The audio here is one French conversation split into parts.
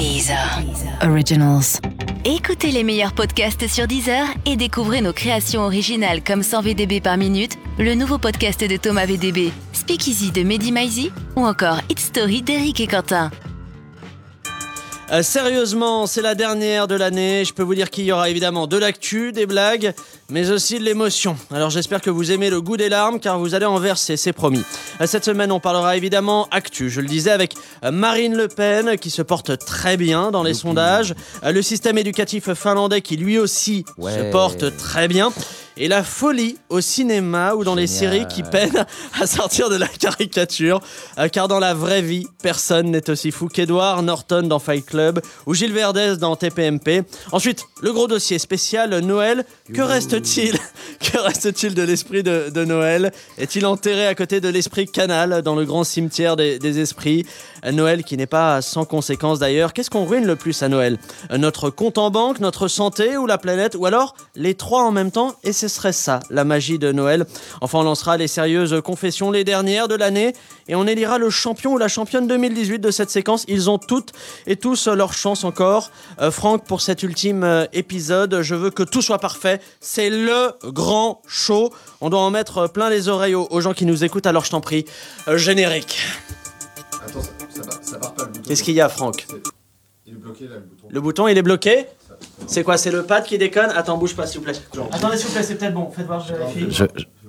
Deezer. Originals. Écoutez les meilleurs podcasts sur Deezer et découvrez nos créations originales comme 100 VDB par minute, le nouveau podcast de Thomas VDB, Speakeasy de Mehdi Maizi ou encore Hit Story d'Eric et Quentin. Euh, sérieusement, c'est la dernière de l'année. Je peux vous dire qu'il y aura évidemment de l'actu, des blagues, mais aussi de l'émotion. Alors j'espère que vous aimez le goût des larmes, car vous allez en verser, c'est promis. Euh, Cette semaine, on parlera évidemment actu. Je le disais avec euh, Marine Le Pen, qui se porte très bien dans les sondages. Euh, Le système éducatif finlandais, qui lui aussi se porte très bien. Et la folie au cinéma ou dans les séries qui peinent à sortir de la caricature. Euh, car dans la vraie vie, personne n'est aussi fou qu'Edward Norton dans Fight Club ou Gilles Verdez dans TPMP. Ensuite, le gros dossier spécial Noël. Que reste-t-il Que reste-t-il de l'esprit de, Noël? Est-il enterré à côté de l'esprit Canal dans le grand cimetière des, esprits? Noël qui n'est pas sans conséquences d'ailleurs. Qu'est-ce qu'on ruine le plus à Noël? Notre compte en banque, notre santé ou la planète Ou alors les trois en même temps? Et ce serait ça, la magie de Noël. Enfin, on lancera les sérieuses confessions, les dernières de l'année. Et on élira le champion ou la championne 2018 de cette séquence. Ils ont toutes et tous leur chance encore. Euh, Franck, pour cet ultime euh, épisode, je veux que tout soit parfait. C'est le grand show. On doit en mettre euh, plein les oreilles aux, aux gens qui nous écoutent. Alors je t'en prie, euh, générique. Attends, ça, ça, part, ça part pas le bouton. Qu'est-ce qu'il y a, Franck Il est bloqué là le bouton. Le bouton, il est bloqué C'est quoi C'est le pad qui déconne Attends, bouge pas, s'il vous plaît. Attendez, s'il vous plaît, c'est peut-être bon. Faites voir, je vérifie. Je-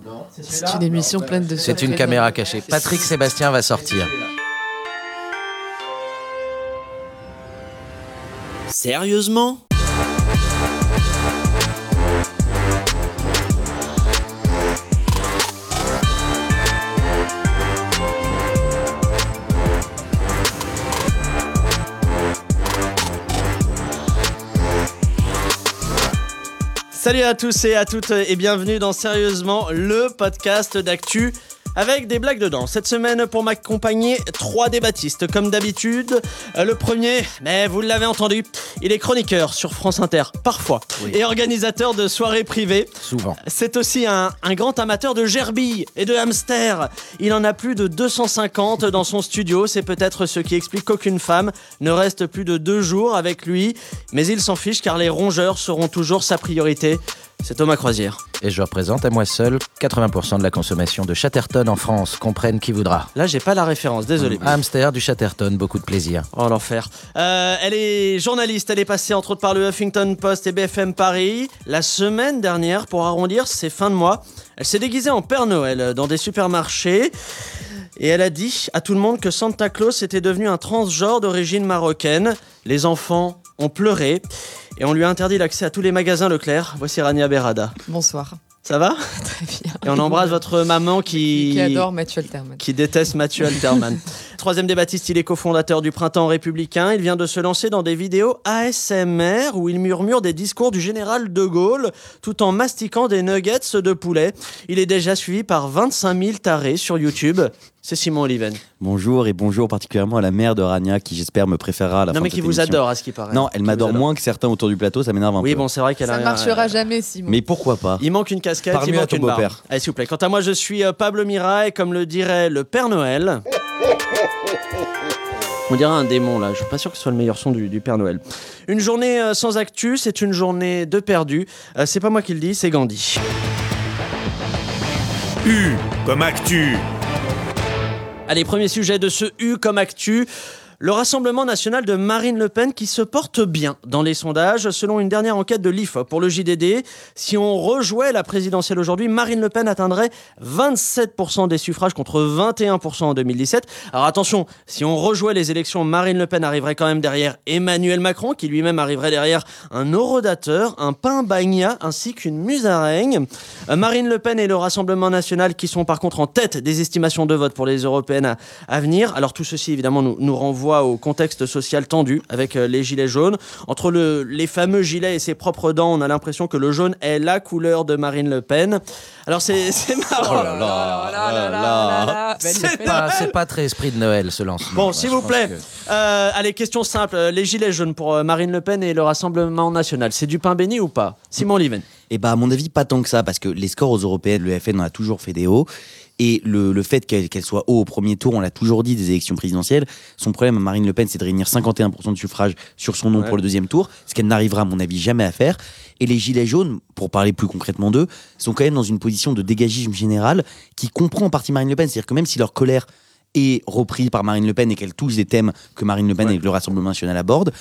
Non. C'est une émission pleine de c'est une caméra cachée. Patrick Sébastien va sortir. Sérieusement Salut à tous et à toutes et bienvenue dans Sérieusement, le podcast d'actu avec des blagues dedans. Cette semaine, pour m'accompagner, trois débattistes. Comme d'habitude, Euh, le premier, mais vous l'avez entendu, il est chroniqueur sur France Inter, parfois, Oui. et organisateur de soirées privées. Souvent. C'est aussi un, un grand amateur de gerbilles et de hamsters. Il en a plus de 250 dans son studio. C'est peut-être ce qui explique qu'aucune femme ne reste plus de deux jours avec lui. Mais il s'en fiche car les rongeurs seront toujours sa priorité. C'est Thomas Croisière. Et je représente à moi seul 80% de la consommation de Chatterton en France. Comprenne qui voudra. Là, j'ai pas la référence, désolé. Hamster du Chatterton, beaucoup de plaisir. Oh l'enfer. Euh, elle est journaliste, elle est passée entre autres par le Huffington Post et BFM Paris. La semaine dernière, pour arrondir ses fins de mois, elle s'est déguisée en Père Noël dans des supermarchés. Et elle a dit à tout le monde que Santa Claus était devenu un transgenre d'origine marocaine. Les enfants ont pleuré et on lui a interdit l'accès à tous les magasins Leclerc. Voici Rania Berada. Bonsoir. Ça va Très bien. Et on embrasse votre maman qui... Qui adore Mathieu Alterman. qui déteste Mathieu Alterman. Troisième des Baptistes, il est cofondateur du Printemps républicain. Il vient de se lancer dans des vidéos ASMR où il murmure des discours du général de Gaulle tout en mastiquant des nuggets de poulet. Il est déjà suivi par 25 000 tarés sur YouTube. C'est Simon Oliven. Bonjour et bonjour particulièrement à la mère de Rania qui j'espère me préférera à la Non fin mais de qui cette vous émission. adore à ce qui paraît. Non, elle m'adore adore. moins que certains autour du plateau, ça m'énerve un Oui peu. bon c'est vrai qu'elle Ça a... marchera jamais, Simon. Mais pourquoi pas Il manque une casquette, Parle il mieux à manque ton une beau-père. Allez s'il vous plaît. Quant à moi je suis euh, Pablo Mira et comme le dirait le Père Noël... On dirait un démon là, je suis pas sûr que ce soit le meilleur son du, du Père Noël. Une journée euh, sans actu, c'est une journée de perdu. Euh, c'est pas moi qui le dis, c'est Gandhi. U comme actu. Allez, premier sujet de ce U comme actu. Le Rassemblement national de Marine Le Pen qui se porte bien dans les sondages. Selon une dernière enquête de l'IFOP pour le JDD, si on rejouait la présidentielle aujourd'hui, Marine Le Pen atteindrait 27% des suffrages contre 21% en 2017. Alors attention, si on rejouait les élections, Marine Le Pen arriverait quand même derrière Emmanuel Macron, qui lui-même arriverait derrière un orodateur, un pain bagna ainsi qu'une musaraigne. Euh, Marine Le Pen et le Rassemblement national qui sont par contre en tête des estimations de vote pour les européennes à, venir. Alors tout ceci évidemment nous renvoie au contexte social tendu avec euh, les gilets jaunes. Entre le, les fameux gilets et ses propres dents, on a l'impression que le jaune est la couleur de Marine Le Pen. Alors c'est c'est marrant. Là là là là là là. C'est. Pas- très esprit de Noël ce lancement. Bon, s'il je vous plaît. que- Euh, allez, question simple. Euh, Les gilets jaunes pour Marine Le Pen et le Rassemblement national, c'est du pain béni ou pas? Simon Oliven. Et bah à mon avis pas tant que ça parce que les scores aux européennes, le FN en a toujours fait des hauts. Et le, le fait qu'elle soit haut au premier tour, on l'a toujours dit, des élections présidentielles, son problème à Marine Le Pen, c'est de réunir 51% de suffrages sur son nom Ouais. pour le deuxième tour, ce qu'elle n'arrivera, à mon avis, jamais à faire. Et les Gilets jaunes, pour parler plus concrètement d'eux, sont quand même dans une position de dégagisme général qui comprend en partie Marine Le Pen. C'est-à-dire que même si leur colère est reprise par Marine Le Pen et qu'elle touche des thèmes que Marine Le Pen Ouais. et le Rassemblement national abordent,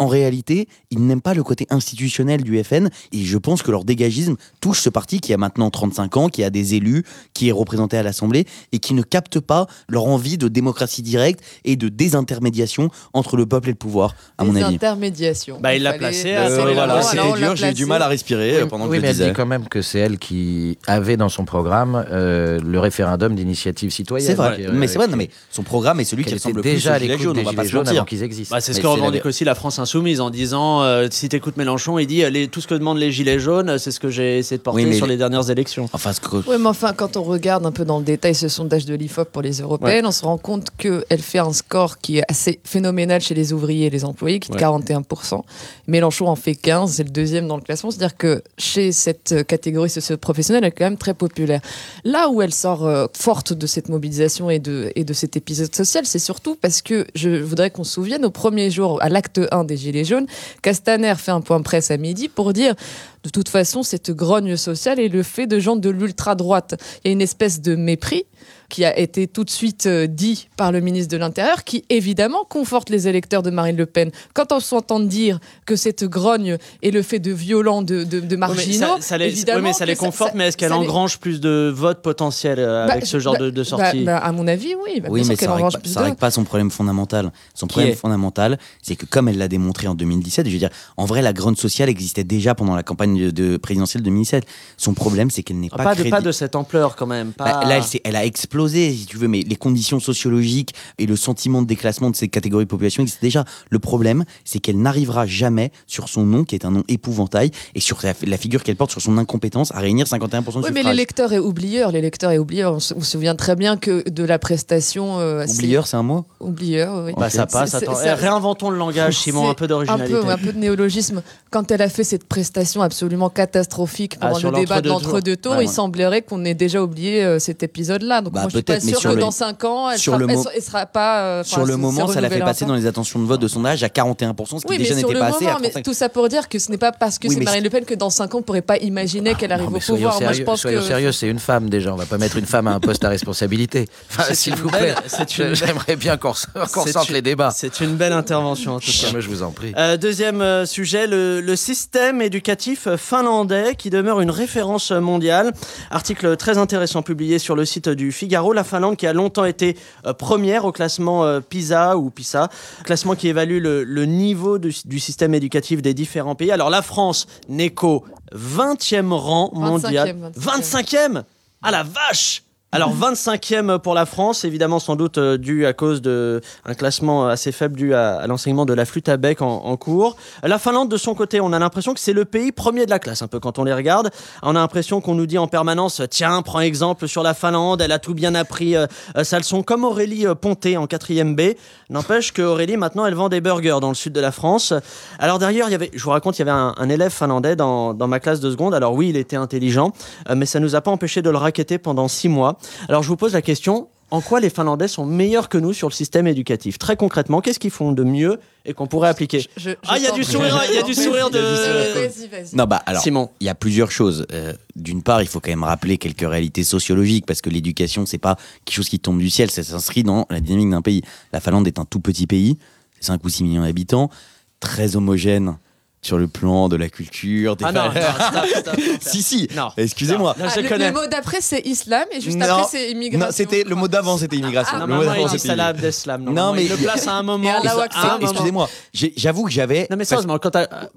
en réalité, ils n'aiment pas le côté institutionnel du FN et je pense que leur dégagisme touche ce parti qui a maintenant 35 ans, qui a des élus, qui est représenté à l'Assemblée et qui ne capte pas leur envie de démocratie directe et de désintermédiation entre le peuple et le pouvoir, à mon avis. intermédiations. Bah, il l'a placé Euh, voilà, c'était l'a dur, j'ai eu du mal à respirer euh, pendant oui, que je mais le elle dit disais. quand même que c'est elle qui avait dans son programme euh, le référendum d'initiative citoyenne. C'est vrai, qui- mais c'est vrai, qui- non, mais son programme est celui qui qu'elle ressemble le plus déjà aux à Gilets jaunes, on va pas se mentir. qu'ils existent. Bah, c'est ce que revendique aussi la France Insoumise en disant euh, si t'écoutes Mélenchon, il dit euh, les- tout ce que demandent les Gilets jaunes, c'est ce que j'ai essayé de porter Oui, sur les- les dernières élections. Enfin, ce que- Oui, mais enfin, quand on regarde un peu dans le détail ce sondage de l'IFOP pour les européennes, on se rend compte qu'elle fait un score qui est assez phénoménal chez les ouvriers et les employés, qui est de Ouais. 41%. Mélenchon en fait 15, c'est le deuxième dans le classement. C'est-à-dire que chez cette catégorie socio-professionnelle, elle est quand même très populaire. Là où elle sort euh, forte de cette mobilisation et de, et de cet épisode social, c'est surtout parce que je voudrais qu'on se souvienne, au premier jour, à l'acte 1 des Gilets jaunes, Castaner fait un point presse à midi pour dire de toute façon, cette grogne sociale est le fait de gens de l'ultra-droite. Il y a une espèce de mépris qui a été tout de suite euh, dit par le ministre de l'Intérieur, qui évidemment conforte les électeurs de Marine Le Pen. Quand on s'entend dire que cette grogne est le fait de violents, de, de, de marginaux, ça, ça les, évidemment mais ça les conforte, ça- mais est-ce qu'elle les- engrange plus de votes potentiels euh, Bah, avec ce genre bah, de, de bah, sortie bah, À mon avis, oui. Bah, Oui, mais ça de- règle pas son problème fondamental. Son Qui problème est fondamental, c'est que comme elle l'a démontré en 2017, je veux dire, en vrai, la grogne sociale existait déjà pendant la campagne de, de présidentielle 2017. Son problème, c'est qu'elle n'est Ah, pas, pas, de, pas de cette ampleur quand même. Pas... Bah, là, elle a explosé, si tu veux, mais les conditions sociologiques et le sentiment de déclassement de ces catégories de population existent déjà. Le problème, c'est qu'elle n'arrivera jamais sur son nom, qui est un nom épouvantail, et sur la, la figure qu'elle porte, sur son incompétence, à réunir 51% de Oui, mais suffrages. l'électeur est oublieur. L'électeur est oublieur. On se, on se souvient très bien que de la prestation. euh, c'est- Oublieur, c'est un mot? Oublieur, oui. Bah, ça passe. Attends, Eh, réinventons le langage, Simon, un peu un d'originalité. peu, un peu de néologisme. Quand elle a fait cette prestation absolument catastrophique Ah, pendant sur le débat de l'entre-deux l'entre-deux tours, Ouais, il ouais. semblerait qu'on ait déjà oublié euh, cet épisode-là. Donc Bah, moi, je suis peut-être, pas sur que le- dans 5 ans, elle sur sera, le elle mo- sera- elle sera pas. euh, Sur le moment, ça l'a fait passer encore. dans les attentions de vote de sondage à 41%, ce qui Oui, déjà mais n'était pas assez. moment, à mais 35. tout ça pour dire que ce n'est pas parce que Oui, c'est Marine Le Pen que dans 5 ans, on ne pourrait pas imaginer qu'elle arrive Non, au pouvoir. Moi, je sérieux, pense soyons que sérieux, c'est une femme déjà. On va pas mettre une femme à un poste à responsabilité. Enfin, C'est s'il vous plaît. une J'aimerais bien qu'on une- les débats. C'est une belle intervention en tout cas. Je vous en prie. Euh, deuxième euh, sujet, le, le système éducatif finlandais qui demeure une référence mondiale. Article très intéressant publié sur le site du Figaro. La Finlande qui a longtemps été euh, première au classement euh, PISA ou PISA, classement qui évalue le, le niveau du, du système éducatif des différents pays. Alors la France n'est qu'au 20e rang mondial. 25e. 25e Ah la vache alors 25e pour la France, évidemment sans doute euh, dû à cause de un classement assez faible dû à, l'enseignement de la flûte à bec en, cours. La Finlande de son côté, on a l'impression que c'est le pays premier de la classe un peu quand on les regarde. On a l'impression qu'on nous dit en permanence tiens prends exemple sur la Finlande, elle a tout bien appris euh, euh, sa leçon comme Aurélie euh, Ponté en 4e B. N'empêche que Aurélie maintenant elle vend des burgers dans le sud de la France. Alors d'ailleurs il y avait, je vous raconte, il y avait un, élève finlandais dans, ma classe de seconde. Alors oui il était intelligent, euh, mais ça nous a pas empêché de le raqueter pendant six mois. Alors je vous pose la question, en quoi les Finlandais sont meilleurs que nous sur le système éducatif? Très concrètement, qu'est-ce qu'ils font de mieux et qu'on pourrait appliquer? Je- je Ah, il y a du sourire, il y a du Vas-y, sourire de- Vas-y, vas-y. Non, bah alors, Simon. il y a plusieurs choses. Euh, D'une part, il faut quand même rappeler quelques réalités sociologiques parce que l'éducation, c'est pas quelque chose qui tombe du ciel, ça s'inscrit dans la dynamique d'un pays. La Finlande est un tout petit pays, 5 ou 6 millions d'habitants, très homogène sur le plan de la culture, des Ah non, non, valeurs. stop, stop, stop. si, si, excusez-moi. Ah, le, mot d'après, c'est islam et juste Non, après, c'est immigration. Non, c'était le mot d'avant, c'était immigration. Non, le mais mot d'avant, c'était Salah Abdeslam. Non, Non, mais- il le place à un moment. Akbar. moment. Excusez-moi, j'avoue que j'avais. Non mais sérieusement, quand,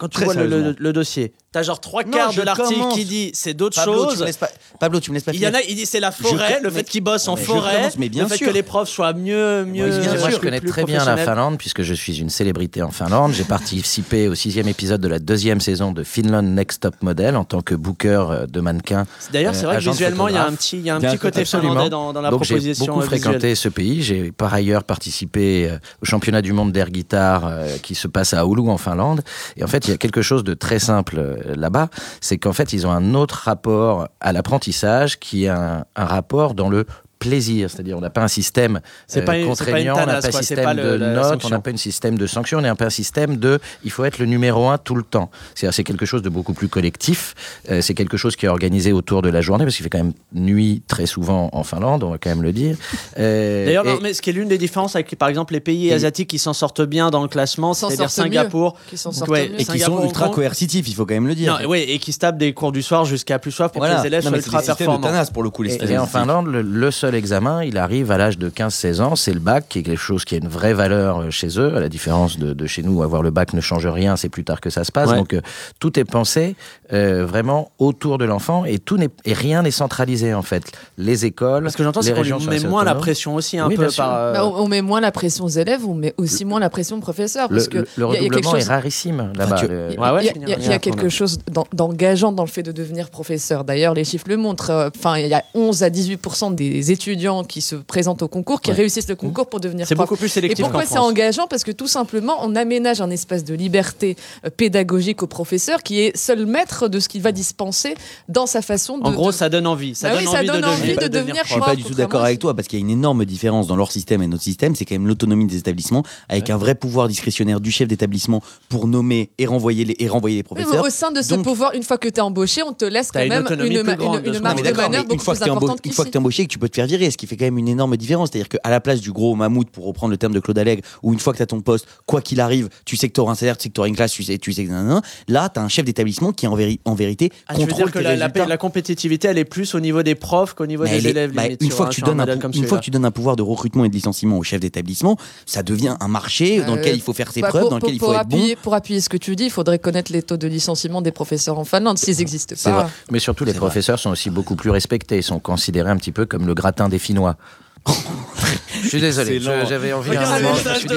tu vois le, le- sérieusement. le dossier, t'as genre trois quarts de l'article qui dit c'est d'autres choses. Pablo, tu me laisses pas Il y en a, il dit c'est la forêt, le fait qu'ils bossent en forêt, commence, mais bien le fait sûr. que les profs soient mieux, Moi, je connais très bien la. Finlande puisque je suis une célébrité en Finlande. J'ai participé au sixième épisode de la deuxième saison de Finland Next Top Model en tant que booker euh, de mannequin. D'ailleurs, c'est Euh, vrai que de visuellement, il y a un petit, il y a un Il y a petit un côté Absolument. finlandais dans, dans la Donc j'ai proposition beaucoup euh, visuelle. fréquenté ce pays. J'ai par ailleurs participé euh, au championnat du monde d'air guitare euh, qui se passe à Oulu en Finlande. Et en fait, il y a quelque chose de très simple euh, là-bas, c'est qu'en fait, ils ont un autre rapport à l'apprentissage qui est un, un rapport dans le plaisir, c'est-à-dire on n'a pas un système euh, pas pas contraignant, on n'a pas un système pas le- de notes, on n'a pas un système de sanctions, on n'a pas un système de il faut être le numéro un tout le temps. C'est-à-dire c'est quelque chose de beaucoup plus collectif, euh, c'est quelque chose qui est organisé autour de la journée parce qu'il fait quand même nuit très souvent en Finlande, on va quand même le dire. Euh, D'ailleurs, et- mais ce qui est l'une des différences avec, par exemple, les pays Et- asiatiques qui s'en sortent bien dans le classement, c'est-à-dire mieux. Singapour. Qui s'en sortent Ouais, mieux. Et qui sont ultra coercitifs, il faut quand même le dire. Non, oui, et qui se tapent des cours du soir jusqu'à plus soif pour que les élèves Non, soient ultra performants. pour le coup, les Et, en. Finlande, le, le seul examen, il arrive à l'âge de 15-16 ans, c'est le bac, qui est quelque chose qui a une vraie valeur euh, chez eux, à la différence de, de chez nous, où avoir le bac ne change rien, c'est plus tard que ça se passe. Ouais. Donc euh, tout est pensé euh, vraiment autour de l'enfant et tout n'est et rien n'est centralisé en fait. Les écoles, Parce que j'entends, les c'est qu'on met moins la pression aussi, un Oui, peu par. euh, Bah, on on met moins la pression aux élèves, on met aussi moins la pression aux professeurs. Le, Parce que le- y a- quelque redoublement est rarissime là-bas. tu- Il y Ouais, a- il y y y quelque chose d'en- d'engageant dans le fait de devenir professeur. D'ailleurs, les chiffres le montrent. Euh, Enfin, il y a 11 à 18 des étudiants qui se présentent au concours, qui Ouais. réussissent le concours pour devenir C'est prof. beaucoup plus Et sélectif qu'en pourquoi c'est engageant? Parce que tout simplement, on aménage un espace de liberté euh, pédagogique au professeur qui est seul maître de ce qu'il va dispenser dans sa façon de. En gros, de- ça donne envie. Ça Bah donne oui, ça envie de donne envie devenir, de de devenir Je suis prof. pas prof, du tout d'accord avec toi parce qu'il y a une énorme différence dans leur système et notre système, c'est quand même l'autonomie des établissements avec un vrai pouvoir discrétionnaire du chef d'établissement pour nommer et renvoyer les, et renvoyer les Oui, mais professeurs. au sein de ce Donc- pouvoir, une fois que tu es embauché, on te laisse quand même une, une- marge de manœuvre beaucoup plus importante une fois que tu es embauché et que tu peux te faire virer, ce qui fait quand même une énorme différence. C'est-à-dire qu'à la place du gros mammouth, pour reprendre le terme de Claude Allègre, où une fois que tu as ton poste, quoi qu'il arrive, tu sais que tu auras un salaire, tu sais que tu auras une classe, tu sais, tu sais que nan, nan, nan. là, tu as un chef d'établissement qui, en, véri- en vérité, Ah, tu veux contrôle dire que tes la, la- la compétitivité, elle est plus au niveau des profs qu'au niveau Mais des est- élèves. bah, limite, une fois un- que tu un donnes un, modèle pou- comme une fois celui-là. que tu donnes un pouvoir de recrutement et de licenciement au chef d'établissement, ça devient un marché dans Euh, lequel il faut faire ses Bah, preuves, pour, dans lequel il faut pour être bon. pour appuyer ce que tu dis, il faudrait connaître les taux de licenciement des professeurs en Finlande, s'ils n'existent C'est pas. vrai. Mais surtout, les professeurs sont aussi beaucoup plus respectés, ils sont considérés un petit peu comme le des Finnois. Je suis désolé, j'avais envie Regarde un le moment, je suis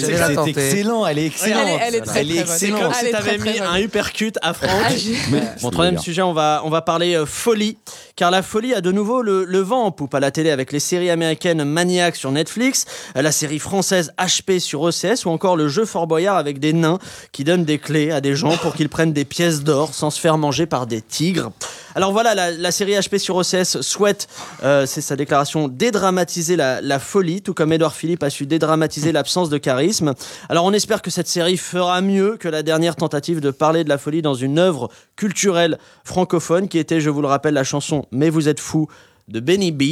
j'allais la tenter. excellent, elle est excellente. Elle est- elle est très, Elle est très bonne. C'est comme excellente. Elle t'avais très, mis très un bonne. uppercut à Franck. Ah, Mon troisième bien. sujet, on va, on va parler euh, folie, car la folie a de nouveau le, le vent en poupe à la télé avec les séries américaines Maniac sur Netflix, la série française HP sur ECS ou encore le jeu Fort Boyard avec des nains qui donnent des clés à des gens pour qu'ils prennent des pièces d'or sans se faire manger par des tigres. Alors voilà, la, la série HP sur OCS souhaite, euh, c'est sa déclaration, dédramatiser la, la folie, tout comme Edouard Philippe a su dédramatiser l'absence de charisme. Alors on espère que cette série fera mieux que la dernière tentative de parler de la folie dans une œuvre culturelle francophone qui était, je vous le rappelle, la chanson Mais vous êtes fou de Benny B.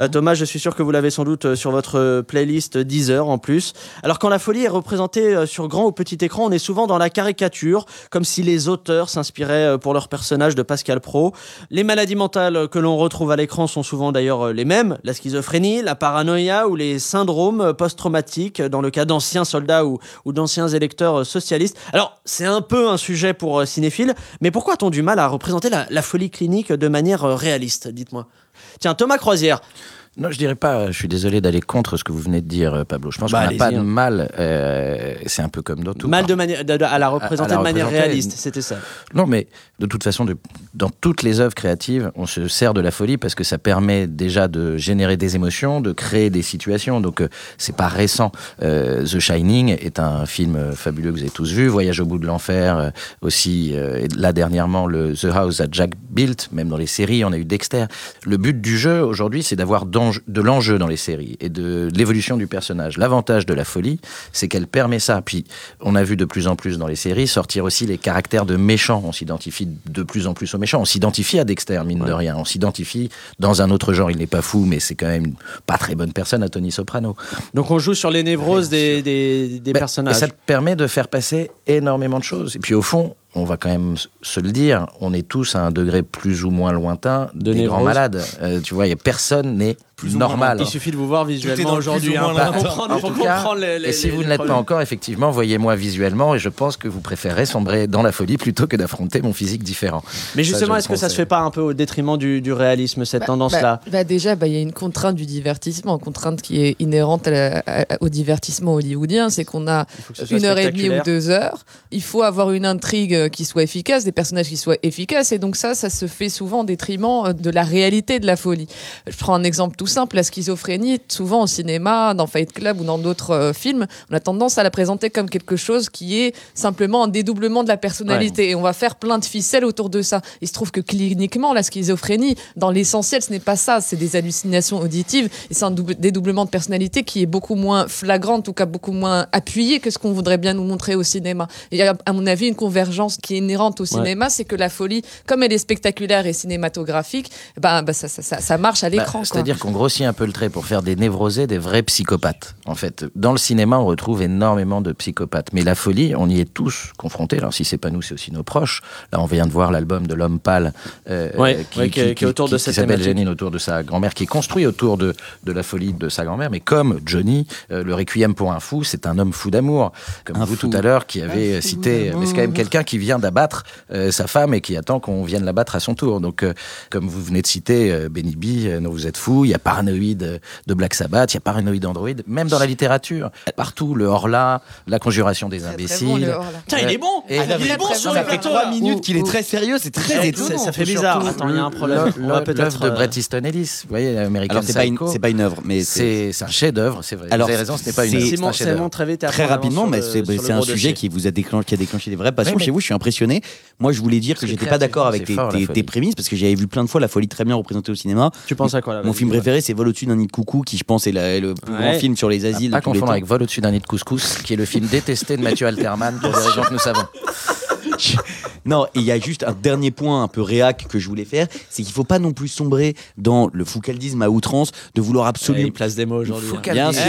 Euh, Thomas, je suis sûr que vous l'avez sans doute euh, sur votre euh, playlist Deezer en plus. Alors quand la folie est représentée sur grand ou petit écran, on est souvent dans la caricature, comme si les auteurs s'inspiraient pour leur personnage de Pascal Pro. Les maladies mentales que l'on retrouve à l'écran sont souvent d'ailleurs les mêmes, la schizophrénie, la paranoïa ou les syndromes post-traumatiques dans le cas d'anciens soldats ou, d'anciens électeurs socialistes. Alors c'est un peu un sujet pour cinéphiles, mais pourquoi a-t-on du mal à représenter la, folie clinique de manière réaliste? Dites-moi. Tiens, Thomas Croisière, Non, je dirais pas. Je suis désolé d'aller contre ce que vous venez de dire, euh, Pablo. Je pense Bah, qu'on n'a pas de hein. mal. euh, c'est un peu comme dans tout. mal de manière, de- de- à la représenter à la de manière représenter. réaliste, c'était ça. Non, mais de toute façon, de- dans toutes les œuvres créatives, on se sert de la folie parce que ça permet déjà de générer des émotions, de créer des situations. Donc, euh, c'est pas récent. Euh, The Shining est un film fabuleux que vous avez tous vu. Voyage au bout de l'enfer aussi. et là dernièrement, le The House that Jack Built. Même dans les séries, on a eu Dexter. Le but du jeu aujourd'hui, c'est d'avoir d'enjeu- de l'enjeu dans les séries et de l'évolution du personnage. L'avantage de la folie, c'est qu'elle permet ça. Puis, on a vu de plus en plus dans les séries sortir aussi les caractères de méchants. On s'identifie de plus en plus aux méchants. On s'identifie à Dexter, mine de rien. On s'identifie dans un autre genre. Il n'est pas fou, mais c'est quand même pas très bonne personne à Tony Soprano. Donc on joue sur les névroses des, des, des personnages. Et ça te permet de faire passer énormément de choses. Et puis au fond, on va quand même se le dire, on est tous à un degré plus ou moins lointain De des grands malades. Euh, tu vois, il y a personne n'est Plus normal. Il suffit de vous voir visuellement dans le aujourd'hui hein, moins pour comprendre, En pour tout cas, comprendre les, les- et si les- vous ne l'êtes pas encore, effectivement, voyez-moi visuellement et je pense que vous préférez sombrer dans la folie plutôt que d'affronter mon physique différent. Mais justement, est-ce que ça se fait pas un peu au détriment du, du réalisme, cette Bah, tendance-là bah, bah déjà, bah, il y a une contrainte du divertissement, contrainte qui est inhérente à la- à- au divertissement hollywoodien, c'est qu'on a une heure et demie ou deux heures. Il faut avoir une intrigue euh, qui soient efficaces, des personnages qui soient efficaces. Et donc ça, ça se fait souvent au détriment euh, de la réalité de la folie. Je prends un exemple tout simple, la schizophrénie, souvent au cinéma, dans Fight Club ou dans d'autres euh, films, on a tendance à la présenter comme quelque chose qui est simplement un dédoublement de la personnalité. Et on va faire plein de ficelles autour de ça. Il se trouve que cliniquement, la schizophrénie, dans l'essentiel, ce n'est pas ça. C'est des hallucinations auditives et c'est un double- dédoublement de personnalité qui est beaucoup moins flagrant, en tout cas beaucoup moins appuyé que ce qu'on voudrait bien nous montrer au cinéma. Il y a, à mon avis, une convergence qui est inhérente au cinéma, c'est que la folie, comme elle est spectaculaire et cinématographique, ben, ben, ça, ça, ça, ça marche à Bah, l'écran. C'est-à-dire qu'on grossit un peu le trait pour faire des névrosés, des vrais psychopathes. En fait, dans le cinéma, on retrouve énormément de psychopathes. Mais la folie, on y est tous confrontés. Alors, si c'est pas nous, c'est aussi nos proches. Là, on vient de voir l'album de l'homme pâle, euh, Ouais, ouais, qui est autour de cette s'appelle. Janine, autour de sa grand-mère, qui est construit autour de, de la folie de sa grand-mère. Mais comme Johnny, euh, le Requiem pour un fou, c'est un homme fou d'amour. Comme Un vous fou. tout à l'heure, qui avez euh, cité. Mais c'est quand même quelqu'un qui vient d'abattre euh, sa femme et qui attend qu'on vienne l'abattre à son tour. Donc, euh, comme vous venez de citer euh, Benny B, euh, non, vous êtes fou. Il y a Paranoïde euh, de Black Sabbath, il y a Paranoïde Android, même dans la littérature. Partout, le Horla, la conjuration des imbéciles. Putain, il est bon Et- Ah, Il est bon sur bon. plateau trois minutes qu'il est très sérieux, c'est très étonnant. ça- ça fait bizarre. Attends, il y a un problème. l'œuvre- de euh, Bret Easton Ellis, vous voyez, American Alors c'est pas une, Psycho. c'est pas une œuvre, mais c'est un chef-d'œuvre, c'est vrai. Alors, vous avez raison, ce n'est pas une c'est- œuvre, très rapidement, mais c'est un sujet qui vous a déclenché, qui a déclenché des vraies passions chez vous. Je suis impressionné. Moi, je voulais dire que j'étais pas d'accord avec tes, fort, prémices parce que j'avais vu plein de fois la folie très bien représentée au cinéma. Tu penses à quoi là Mon film préféré, c'est Vol au-dessus d'un nid de coucou, qui je pense est la- le plus Ouais. grand film sur les asiles. Pas confondre avec Vol au-dessus d'un nid de couscous, qui est le film détesté de Mathieu Alterman pour des raisons que nous savons. Non, et il y a juste un dernier point un peu réac que je voulais faire, c'est qu'il faut pas non plus sombrer dans le foucaldisme à outrance de vouloir Ouais, absolument Il place des mots aujourd'hui. Foucault. hein. Bien Eh, sûr,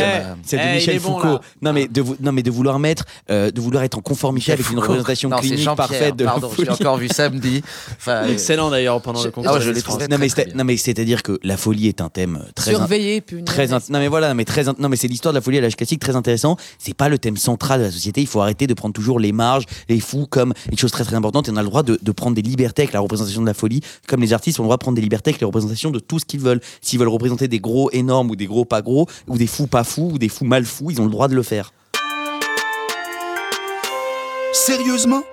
c'est de eh, Michel bon, Foucault. non mais de vou- non mais de vouloir mettre, euh, de vouloir être en conformité avec une représentation Non, clinique parfaite de Pardon, la je l'ai folie. encore vu samedi. Enfin, Excellent d'ailleurs pendant le concours. Ah je Non mais non c'est-à-dire que la folie est un thème très in- punir. très non mais voilà mais très non mais c'est l'histoire de la folie à l'âge classique très intéressant c'est pas le thème central de la société il faut arrêter de prendre toujours les marges les fous comme une chose très très importante et on a le droit de, de prendre des libertés avec la représentation de la folie comme les artistes ont le droit de prendre des libertés avec les représentations de tout ce qu'ils veulent s'ils veulent représenter des gros énormes ou des gros pas gros ou des fous pas fous ou des fous mal fous ils ont le droit de le faire Sérieusement?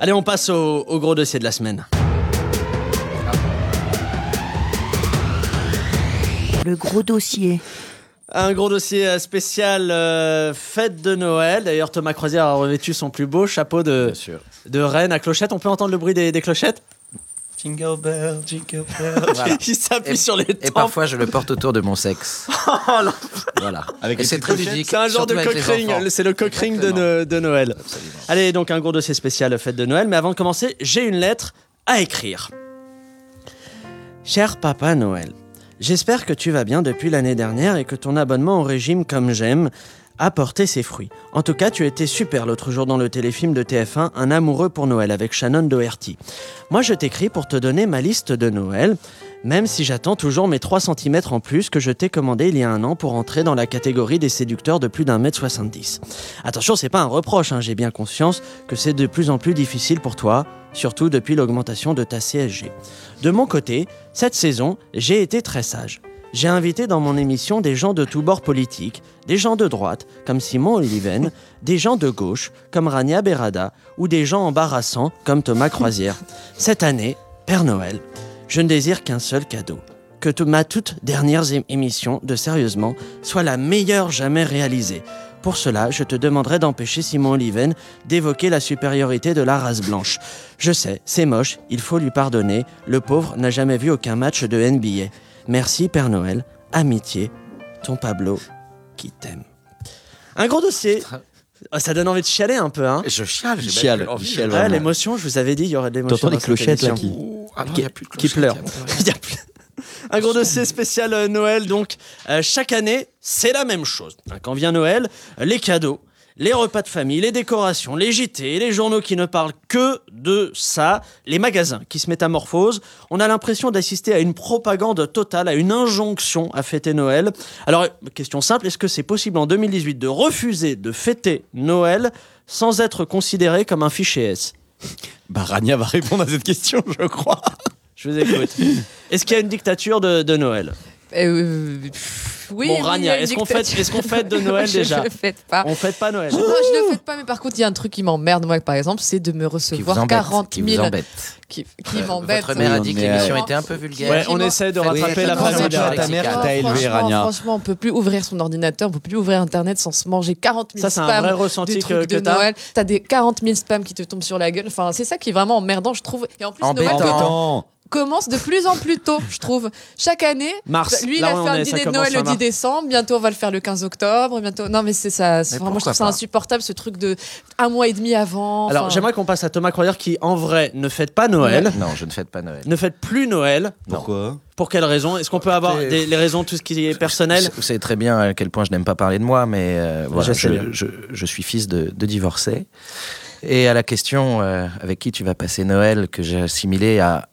Allez, on passe au, au gros dossier de la semaine. Le gros dossier. Un gros dossier euh, spécial euh, fête de Noël. D'ailleurs, Thomas Croisière a revêtu son plus beau chapeau de, Bien sûr. De reine à clochette. On peut entendre le bruit des, des clochettes Jingle bell, jingle bell. Voilà. Il s'appuie Et- sur les Et tempes. parfois, je le porte autour de mon sexe. voilà. Avec Et c'est très ludique. C'est un genre de cockring. C'est le cockring de, Exactement. No- de Noël. Absolument. Allez, donc un gros dossier spécial fête de Noël. Mais avant de commencer, j'ai une lettre à écrire. Cher Papa Noël, j'espère que tu vas bien depuis l'année dernière et que ton abonnement au régime comme j'aime a porté ses fruits. En tout cas, tu étais super l'autre jour dans le téléfilm de TF1 Un amoureux pour Noël avec Shannon Doherty. Moi, je t'écris pour te donner ma liste de Noël, même si j'attends toujours mes 3 cm en plus que je t'ai commandé il y a un an pour entrer dans la catégorie des séducteurs de plus d'un mètre 70. Attention, c'est pas un reproche, hein, j'ai bien conscience que c'est de plus en plus difficile pour toi, surtout depuis l'augmentation de ta CSG. De mon côté, cette saison, j'ai été très sage. J'ai invité dans mon émission des gens de tous bords politiques, des gens de droite, comme Simon Oliven, des gens de gauche, comme Rania Berada, ou des gens embarrassants, comme Thomas Croisière. Cette année, Père Noël, je ne désire qu'un seul cadeau. Que ma toute dernière émission de Sérieusement soit la meilleure jamais réalisée. Pour cela, je te demanderai d'empêcher Simon Oliven d'évoquer la supériorité de la race blanche. Je sais, c'est moche, il faut lui pardonner, le pauvre n'a jamais vu aucun match de NBA. Merci Père Noël, amitié, ton Pablo qui t'aime. Un gros dossier. Oh, ça donne envie de chialer un peu, hein Je chiale, j'ai chiale, envie. chiale Ouais, vraiment. l'émotion, je vous avais dit, il y aurait de l'émotion. T'entends les dans cette clochettes, là, émission. qui- Ouh, ah non, Qui- il y a plus de qui clochettes, pleure. il y a plus rien. Il y a plus- Un gros dossier spécial euh, Noël, donc euh, chaque année, c'est la même chose. Hein, Quand vient Noël, euh, les cadeaux, les repas de famille, les décorations, les JT, les journaux qui ne parlent que de ça, les magasins qui se métamorphosent, on a l'impression d'assister à une propagande totale, à une injonction à fêter Noël. Alors, question simple, est-ce que c'est possible en 2018 de refuser de fêter Noël sans être considéré comme un fichier S? Bah Rania va répondre à cette question je crois Je vous écoute. Est-ce qu'il y a une dictature de, de Noël? Euh, pff, Oui, Bon, oui, Rania, est-ce qu'on fête, qu'on de Noël Je déjà le fête pas. On fête pas Noël. Non, je le fête pas, mais par contre, il y a un truc qui m'emmerde, moi, par exemple, c'est de me Qui vous recevoir embête. 40 Qui vous 000 embête. qui, qui m'embête. Votre mère a dit que l'émission était un peu vulgaire. Ouais, on essaie de rattraper la mais de ta mère qui t'a élevé, franchement, Rania. Franchement, on peut plus ouvrir son ordinateur, on peut plus ouvrir Internet sans se manger 40 000 Ça, c'est un spams vrai ressenti de que, de t'as. Noël. T'as des 40 000 spams qui te tombent sur la gueule. Enfin, c'est ça qui est vraiment emmerdant, je trouve. Et en plus, Noël Embêtant. Commence de plus en plus tôt, je trouve. Chaque année, Mars. lui, il Là a fait on un est, dîner de Noël le 10 mars. décembre. Bientôt, on va le faire le 15 octobre. Bientôt. Non, mais c'est ça. Vraiment, je trouve ça insupportable, ce truc de un mois et demi avant. Alors, j'aimerais qu'on passe à Thomas Croyer qui, en vrai, ne fête pas Noël, Non, je ne fête pas Noël. ne fête plus Noël. Pourquoi? Pour quelles raisons Est-ce qu'on peut avoir des, les raisons, tout ce qui est personnel? Vous savez très bien à quel point je n'aime pas parler de moi, mais euh, voilà, Je sais bien. je, je- je suis fils de, de divorcé. Et à la question euh, avec qui tu vas passer Noël, que j'ai assimilé à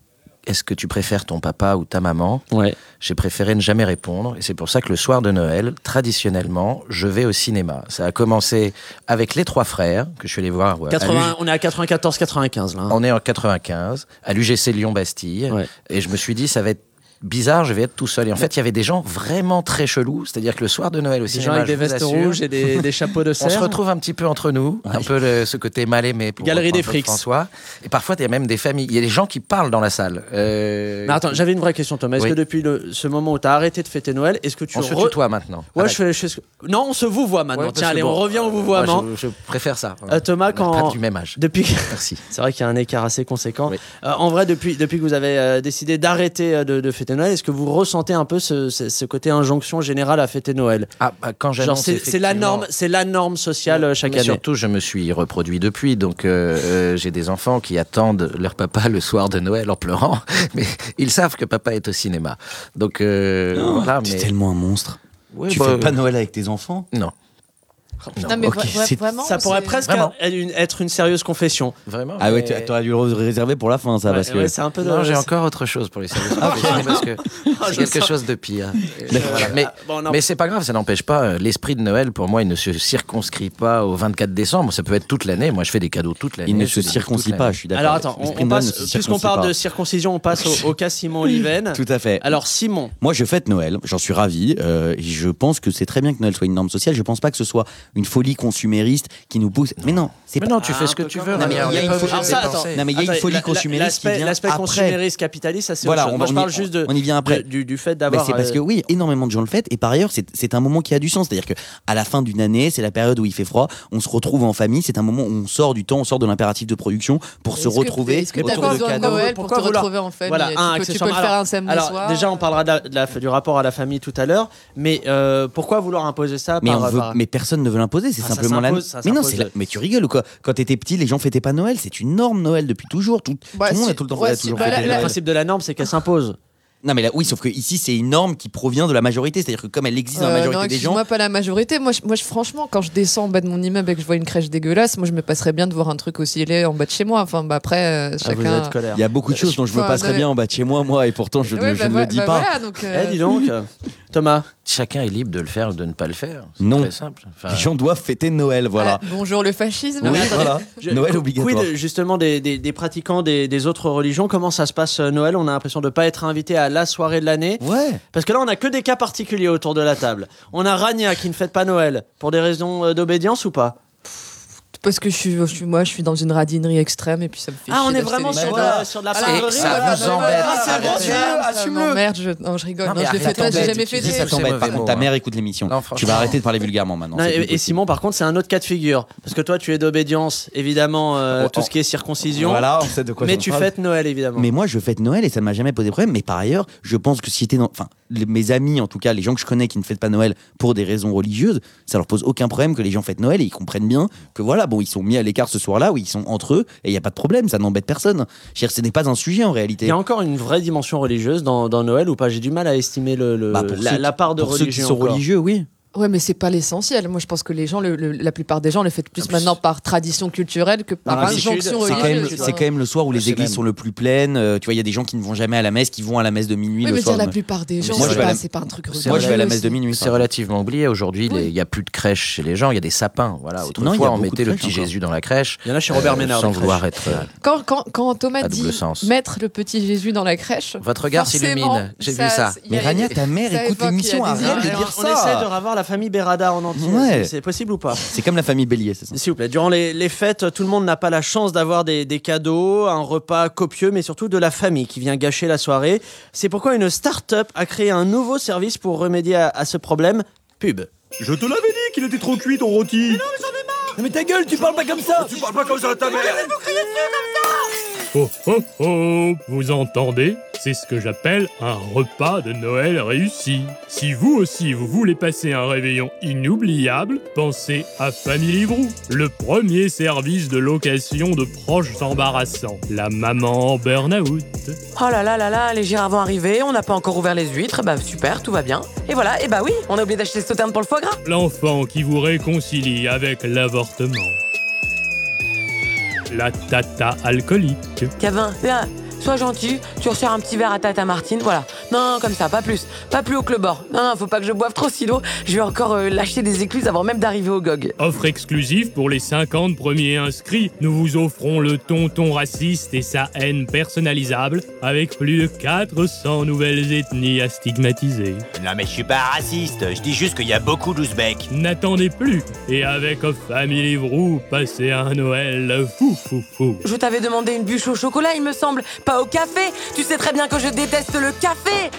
est-ce que tu préfères ton papa ou ta maman Ouais. J'ai préféré ne jamais répondre. Et c'est pour ça que le soir de Noël, traditionnellement, je vais au cinéma. Ça a commencé avec les trois frères, que je suis allé voir. ouais, à 80, on est à 94-95 là. hein. on est en 95, à l'UGC Lyon-Bastille. Ouais. Et je me suis dit, ça va être bizarre, je vais être tout seul. Et en fait, il y avait des gens vraiment très chelous. C'est-à-dire que le soir de Noël au Des gens avec des vestes rouges et des, des chapeaux de on se retrouve un petit peu entre nous, un peu le- ce côté mal aimé pour Galerie des frics. François. Et parfois, il y a même des familles. Il y a des gens qui parlent dans la salle. Euh, Mais attends, j'avais une vraie question, Thomas. Est-ce Oui. que depuis le- ce moment où tu as arrêté de fêter Noël, est-ce que tu on se re- tutoie maintenant. Ouais, je fais, je fais Non, on se vous voit maintenant. Ouais, Tiens, allez, bon, on revient au vouvoiement. je, je préfère ça. Euh, Thomas, On est quand- du même âge. Depuis. Merci. C'est vrai qu'il y a un écart assez conséquent. Oui. Euh, en vrai, depuis, depuis que vous avez euh, décidé d'arrêter euh, de, de fêter Noël, est-ce que vous ressentez un peu ce, ce- ce côté injonction générale à fêter Noël? Ah, bah, quand Genre, j'annonce c'est c'est la norme, c'est la norme sociale euh, chaque Mais année. surtout, je me suis reproduit depuis, donc euh, euh, j'ai des enfants qui attendent leur papa le soir de Noël en pleurant, mais ils savent que papa est au cinéma. Donc euh, voilà, T'es mais tellement un monstre. Ouais, tu bah, fais pas Noël avec tes enfants? Non, Non, mais vra- c'est- vraiment. Ça pourrait c'est- presque Vraiment. être une, être une sérieuse confession. vraiment. Ah ouais, mais- tu- t'aurais dû le réserver pour la fin, ça, Ouais, parce que. ouais, c'est un peu de. Non, j'ai encore autre chose pour les services professionnels parce que c'est je quelque sens- chose de pire. Voilà. Mais, Ah, bon, mais c'est pas grave, ça n'empêche pas. euh, L'esprit de Noël, pour moi, il ne se circonscrit pas au 24 décembre. Ça peut être toute l'année. Moi, je fais des cadeaux toute l'année. Il ne se toute pas, je suis d'accord. Alors attends, on, passe, puisqu'on parle de circoncision, on passe au, cas Simon Oliven. Tout à fait. Alors Simon, Moi, je fête Noël, j'en suis ravi. euh, je pense que c'est très bien que Noël soit une norme sociale. Je pense pas que ce soit une folie consumériste qui nous pousse. Mais non, c'est Mais pas. non, tu Ah, fais ce un que tu veux. Non, mais Rania, il y a on est une pas folie- obligé Alors de ça, dépenser. attends. Non, mais il y a une folie consumériste qui l'aspect- vient L'aspect après. consumériste capitaliste, ça c'est Voilà, autre chose. on Moi, va- je parle juste de, on y vient après. du, du fait Bah, d'avoir. c'est parce euh, que oui, énormément de gens le fêtent et par ailleurs c'est c'est un moment qui a du sens, c'est-à-dire que à la fin d'une année, c'est la période où il fait froid, on se retrouve en famille, c'est un moment où on sort du temps, on sort de l'impératif de production pour se retrouver autour de cadeaux. Noël pour Pourquoi te vouloir- retrouver en famille? Voilà, tu, un peux, tu peux accessoirement. le faire un samedi soir. déjà, on parlera du rapport à la famille tout à l'heure, mais euh, pourquoi vouloir imposer ça mais personne ne veut l'imposer, c'est Ah, ça simplement la. Mais non, c'est la- mais tu rigoles ou quoi? Quand t'étais petit, les gens fêtaient pas Noël, c'est une norme Noël depuis toujours. Tout, Bah, tout le monde a tout le temps ouais, toujours bah, Le principe de la norme, c'est qu'elle s'impose. Non mais là, oui, sauf que ici c'est une norme qui provient de la majorité, c'est-à-dire que comme elle existe dans la Euh, majorité non, des gens, excuse-moi, pas la majorité. Moi, je, moi je- franchement, quand je descends en bas de mon immeuble et que je vois une crèche dégueulasse, moi, je me passerais bien de voir un truc aussi laid en bas de chez moi. Enfin, bah, après, euh, Ah, vous chacun. êtes colère. il y a beaucoup de choses dont je me passerais non, bien en bas de chez moi, moi, et pourtant je, ne- Ouais, je bah, ne bah, le dis bah, pas. Voilà, donc, euh, Eh, dis donc, euh, Thomas. Chacun est libre de le faire ou de ne pas le faire. Non. très simple. Enfin, Les gens doivent fêter Noël, voilà. ah, bonjour le fascisme. Oui, voilà. Je- Noël obligatoire. Quid justement des, des- des pratiquants des, des autres religions Comment ça se passe euh, Noël? On a l'impression de ne pas être invité à la soirée de l'année. Ouais. Parce que là, on a que des cas particuliers autour de la table. On a Rania qui ne fête pas Noël pour des raisons euh, d'obédience ou pas? Parce que je suis, je suis, moi, je suis dans une radinerie extrême et puis ça me fait Ah, on chier est vraiment sur, de la- sur de la Ah, parlerie, Et ça voilà. vous embête. Ah, c'est Arrêtez. Dieu, Ça assume-le. m'emmerde, je, non, je rigole. Non, Non, mais je l'ai arrête, fait, j'ai t'embêtes, jamais tu fait dis ça Ça t'embête. Par mauvais contre, mots, ta hein. mère écoute l'émission. Non, Tu vas arrêter de parler vulgairement maintenant. Non, c'est et, plus et possible. Simon, par contre, c'est un autre cas de figure. Parce que toi, tu es d'obédience, évidemment, euh, Oh, tout oh. ce qui est circoncision. Voilà, on sait de quoi mais tu parle. fêtes Noël, évidemment. Mais moi, je fête Noël et ça ne m'a jamais posé problème. Mais par ailleurs, je pense que si était dans. Enfin, les- mes amis, en tout cas, les gens que je connais qui ne fêtent pas Noël pour des raisons religieuses, ça leur pose aucun problème que les gens fêtent Noël et ils comprennent bien que voilà, bon, ils sont mis à l'écart ce soir-là où ils sont entre eux et il n'y a pas de problème, ça n'embête personne. Je veux dire, ce n'est pas un sujet en Il réalité. y a encore une vraie dimension religieuse dans, dans Noël ou pas? J'ai du mal à estimer le, le- Bah, la, ceux la part de pour ceux qui sont encore. religieux, oui. Ouais, mais c'est pas l'essentiel. Moi, je pense que les gens, le- le- la plupart des gens le font plus Ah, maintenant par tradition culturelle que par injonction c'est C'est quand, même, religieuse. c'est quand même le soir où les églises même- sont le plus pleines. euh, tu vois, il y a des gens qui ne vont jamais à la messe, qui vont à la messe de minuit Oui, le mais soir. dire la plupart des gens, c'est pas, la- pas un truc religieux. Moi, je vais à la messe de minuit. C'est relativement oublié. Aujourd'hui, les- Oui. il n'y a plus de crèche chez les gens, il y a des sapins. Voilà. Autrefois, il on mettait le crèches petit. Jésus dans la crèche. Il y en a chez Robert euh, Ménard. Sans vouloir crèches. être. euh, Quand, Thomas dit mettre le petit Jésus dans la crèche, Votre regard s'illumine. J'ai vu ça. il Mais Rania, ta mère écoute l'émission, il arrête de dire on essaie ça. La famille Berada en entier. Ouais. C'est- possible ou pas? C'est comme la famille Bélier, c'est ça S'il vous plaît, durant les, les fêtes, tout le monde n'a pas la chance d'avoir des, des cadeaux, un repas copieux, mais surtout de la famille qui vient gâcher la soirée. C'est pourquoi une start-up a créé un nouveau service pour remédier à, à ce problème. Pub. Je te l'avais dit qu'il était trop cuit ton rôti. Mais non, mais j'en ai marre. Mais ta gueule, tu parles pas comme ça. Tu parles pas comme ça à ta mère. Oh oh oh, vous entendez? C'est ce que j'appelle un repas de Noël réussi. Si vous aussi vous voulez passer un réveillon inoubliable, pensez à Family Brew, le premier service de location de proches embarrassants. La maman en burn-out. Oh là là là là, les girafes vont arriver, on n'a pas encore ouvert les huîtres, bah super, tout va bien. Et voilà, et bah oui, on a oublié d'acheter ce sauterne pour le foie gras. L'enfant qui vous réconcilie avec l'avortement. La tata alcoolique. Kevin, viens, sois gentil, tu resserres un petit verre à Tata Martine, voilà. Non, non, comme ça, pas plus, pas plus haut que le bord. Non, non, faut pas que je boive trop silo, je vais encore euh, lâcher des écluses avant même d'arriver au GOG. Offre exclusive pour les 50 premiers inscrits. Nous vous offrons le tonton raciste et sa haine personnalisable avec plus de 400 nouvelles ethnies à stigmatiser. Non mais je suis pas raciste. Je dis juste qu'il y a beaucoup d'ouzbeks. N'attendez plus et avec Family Brew, passez un Noël fou fou fou. Je t'avais demandé une bûche au chocolat, il me semble, au café. Tu sais très bien que je déteste le café.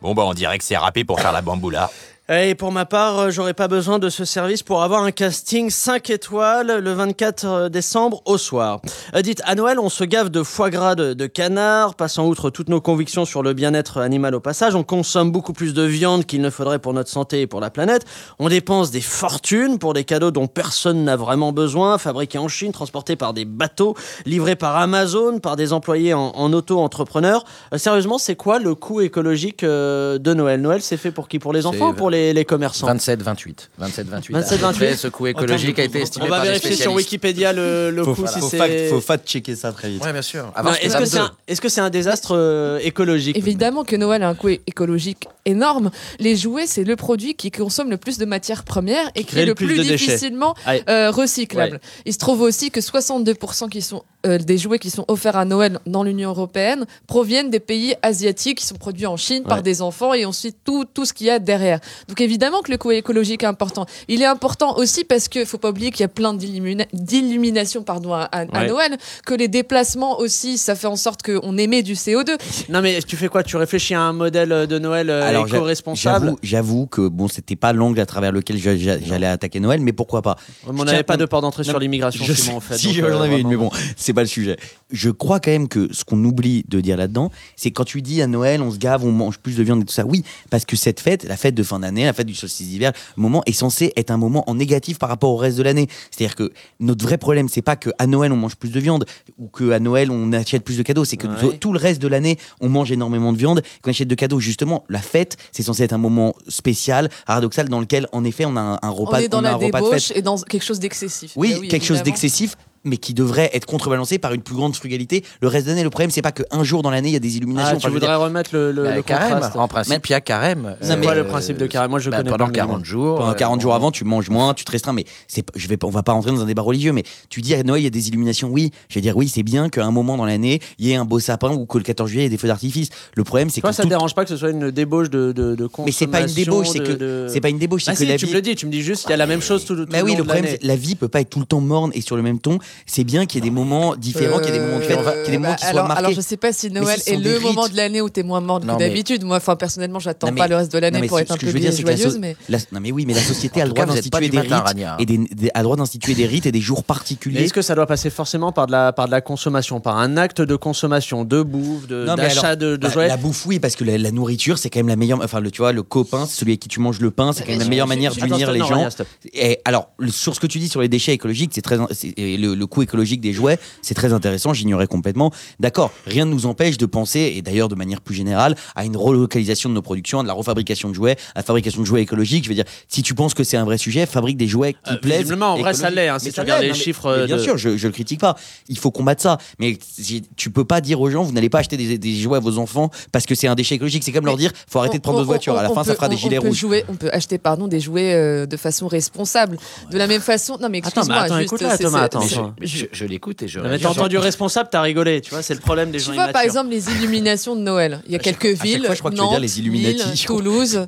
Bon bah on dirait que c'est râpé pour faire la bamboula. Et pour ma part, euh, j'aurais pas besoin de ce service pour avoir un casting 5 étoiles le 24 décembre au soir. Euh, dites, à Noël, on se gave de foie gras de, de canard, passant outre toutes nos convictions sur le bien-être animal au passage. On consomme beaucoup plus de viande qu'il ne faudrait pour notre santé et pour la planète. On dépense des fortunes pour des cadeaux dont personne n'a vraiment besoin, fabriqués en Chine, transportés par des bateaux, livrés par Amazon, par des employés en, en auto-entrepreneurs. Euh, sérieusement, c'est quoi le coût écologique euh, de Noël? Noël, c'est fait pour qui? Pour les enfants ou pour les, les commerçants 27, 28. 27, 28. 27, 28. Ce coût écologique a été estimé On va par vérifier sur. Wikipédia le, le faut, coût si faut c'est. fact- faut fact-checker ça très vite. Ouais, bien sûr. Est-ce que c'est un, désastre euh, écologique? Évidemment que Noël a un coût écologique énorme. Les jouets, c'est le produit qui consomme le plus de matières premières et qui est le plus difficilement euh, recyclable. Ouais. Il se trouve aussi que 62% qui sont, euh, des jouets qui sont offerts à Noël dans l'Union européenne proviennent des pays asiatiques qui sont produits en Chine Ouais. par des enfants et ensuite tout, tout ce qu'il y a derrière. Donc évidemment que le coût écologique est important. Il est important aussi parce qu'il faut pas oublier qu'il y a plein d'illumina- d'illuminations pardon, à, à- à Ouais. Noël, que les déplacements aussi, ça fait en sorte qu'on émet du CO2. Non, mais tu fais quoi? Tu réfléchis à un modèle de Noël euh, éco-responsable? j'avoue- que bon, c'était pas l'angle à travers lequel j'a- j'a- j'allais attaquer Noël, mais pourquoi pas? On n'avait pas de port d'entrée sur l'immigration, en fait. Si j'en euh, avais une, mais bon, c'est pas le sujet. Je crois quand même que ce qu'on oublie de dire là-dedans, c'est quand tu dis à Noël, on se gave, on mange plus de viande et tout ça. Oui, parce que cette fête, la fête de fin d'année, la fête du solstice d'hiver, moment est censé être un moment en négatif par rapport au reste de l'année. C'est-à-dire que notre vrai problème, c'est pas que à Noël on mange plus de viande ou que à Noël on achète plus de cadeaux, c'est que Ouais. tout- le reste de l'année on mange énormément de viande, qu'on achète de cadeaux. Justement, la fête, c'est censé être un moment spécial, paradoxal, dans lequel en effet on a un, un repas, on est dans on a la un repas de fête. débauche et dans quelque chose d'excessif. Oui, Eh quelque chose d'excessif, mais qui devrait être contrebalancé par une plus grande frugalité. Le reste de l'année, le problème, c'est pas qu'un jour dans l'année, il y a des illuminations. Ah, tu voudrais dire, remettre le, le, Bah, le carême. contraste. En principe, il y a carême. C'est quoi le principe de carême? Moi, je bah, connais pendant pas le 40 jours. pendant euh, 40 jours on- avant, tu manges moins, tu te restreins, mais c'est, je vais, on va pas rentrer dans un débat religieux, mais tu dis à Noël, il y a des illuminations. Oui, je vais dire, oui, c'est bien qu'à un moment dans l'année, il y ait un beau sapin ou que le 14 juillet, il y ait des feux d'artifice. Le problème, c'est que. Toi, ça tout- te dérange pas que ce soit une débauche de, de, de Mais c'est pas une débauche, c'est que, c'est pas une débauche, c'est Ah que si, la tu vie. me le dis, tu me dis juste, il y a la même chose tout, Bah le oui, long le problème, la vie peut pas être tout le temps morne et sur le même ton. C'est bien qu'il y ait des moments différents, qu'il y ait des moments de fête, Euh, qu'il y ait des moments bah, qui alors, soient marqués. alors, je sais pas si Noël est le moment de l'année où t'es moins morte que mais- d'habitude. Moi, enfin, personnellement, j'attends pas le reste de l'année pour ce- être un peu joyeuse. so- Mais la- non mais oui, mais la société a le droit d'instituer des rites et droit d'instituer des rites et des jours particuliers. est-ce que ça doit passer forcément par de la, par de la consommation, par un acte de consommation, de bouffe, d'achat de, de bah, la bouffe, oui, parce que la, nourriture, c'est quand même la meilleure. Enfin, le, tu vois, le copain, c'est celui avec qui tu manges le pain, c'est quand même la meilleure manière d'unir les gens. Et alors, sur ce que tu dis sur les déchets écologiques, c'est très, le, le coût écologique des jouets, c'est très intéressant, j'ignorais complètement. D'accord, rien ne nous empêche de penser, et d'ailleurs de manière plus générale, à une relocalisation de nos productions, à de la refabrication de jouets, à la fabrication de jouets écologiques. Je veux dire, si tu penses que c'est un vrai sujet, fabrique des jouets qui Euh, plaisent. visiblement, en vrai, ça l'est, hein, si Mais tu regardes les non, mais- chiffres mais Bien de- sûr, je, je le critique pas. Il faut combattre ça. Mais si- tu peux pas dire aux gens, vous n'allez pas acheter des, des jouets à vos enfants parce que c'est un déchet écologique. C'est comme leur dire, faut arrêter de prendre On- votre voiture. on- À la fin, ça fera des gilets rouges. jouer- on peut acheter pardon, des jouets euh, de façon responsable. De la même façon. Non, mais Attends, excuse-moi. mais attends, juste, écoute-la, c'est- Thomas, attends, je- attends. Je, je l'écoute et je. Non, mais t'as entendu responsable, t'as rigolé, tu vois, c'est le problème des gens Tu vois, par exemple, les illuminations de Noël. Il y a À chaque- quelques à chaque villes, fois, je crois que tu veux dire Nantes, les Illuminati, Lille. Toulouse,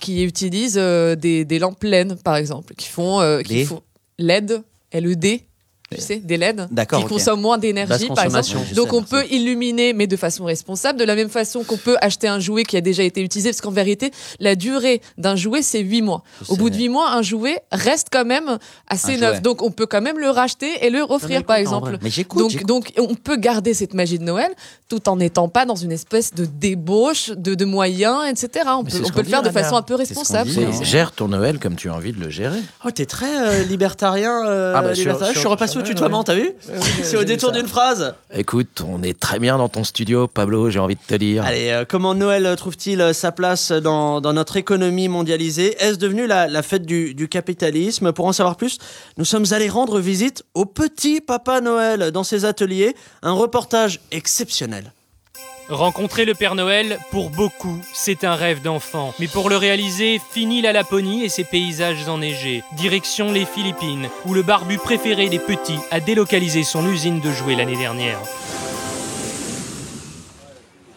qui utilisent euh, des, des lampes LED, par exemple, qui font, euh, qui Les font LED, LED. Tu sais, des LED qui consomment moins d'énergie, par exemple. Donc sais, on merci. peut illuminer, mais de façon responsable, de la même façon qu'on peut acheter un jouet qui a déjà été utilisé, parce qu'en vérité, la durée d'un jouet, c'est 8 mois. Je Au bout de 8 mois, un jouet reste quand même assez neuf. jouet. Donc on peut quand même le racheter et le offrir, écoute, par exemple. Mais j'écoute. Donc, donc, on peut garder cette magie de Noël tout en n'étant pas dans une espèce de débauche de, de moyens, etc. On Mais peut, on le faire de façon un peu responsable. dit, hein. Gère ton Noël comme tu as envie de le gérer. Oh, t'es très euh, libertarien, euh, Ah bah, sur- libertarien. Je suis sur- Noël, tutoiement, ouais. t'as vu C'est au détour d'une phrase. Écoute, on est très bien dans ton studio, Pablo, j'ai envie de te dire. Allez, euh, comment Noël trouve-t-il euh, sa place dans, dans notre économie mondialisée Est-ce devenu la, la fête du, du capitalisme Pour en savoir plus, nous sommes allés rendre visite au petit Papa Noël dans ses ateliers. Un reportage exceptionnel. Rencontrer le Père Noël, pour beaucoup, c'est un rêve d'enfant. Mais pour le réaliser, fini la Laponie et ses paysages enneigés. Direction les Philippines, où le barbu préféré des petits a délocalisé son usine de jouets l'année dernière.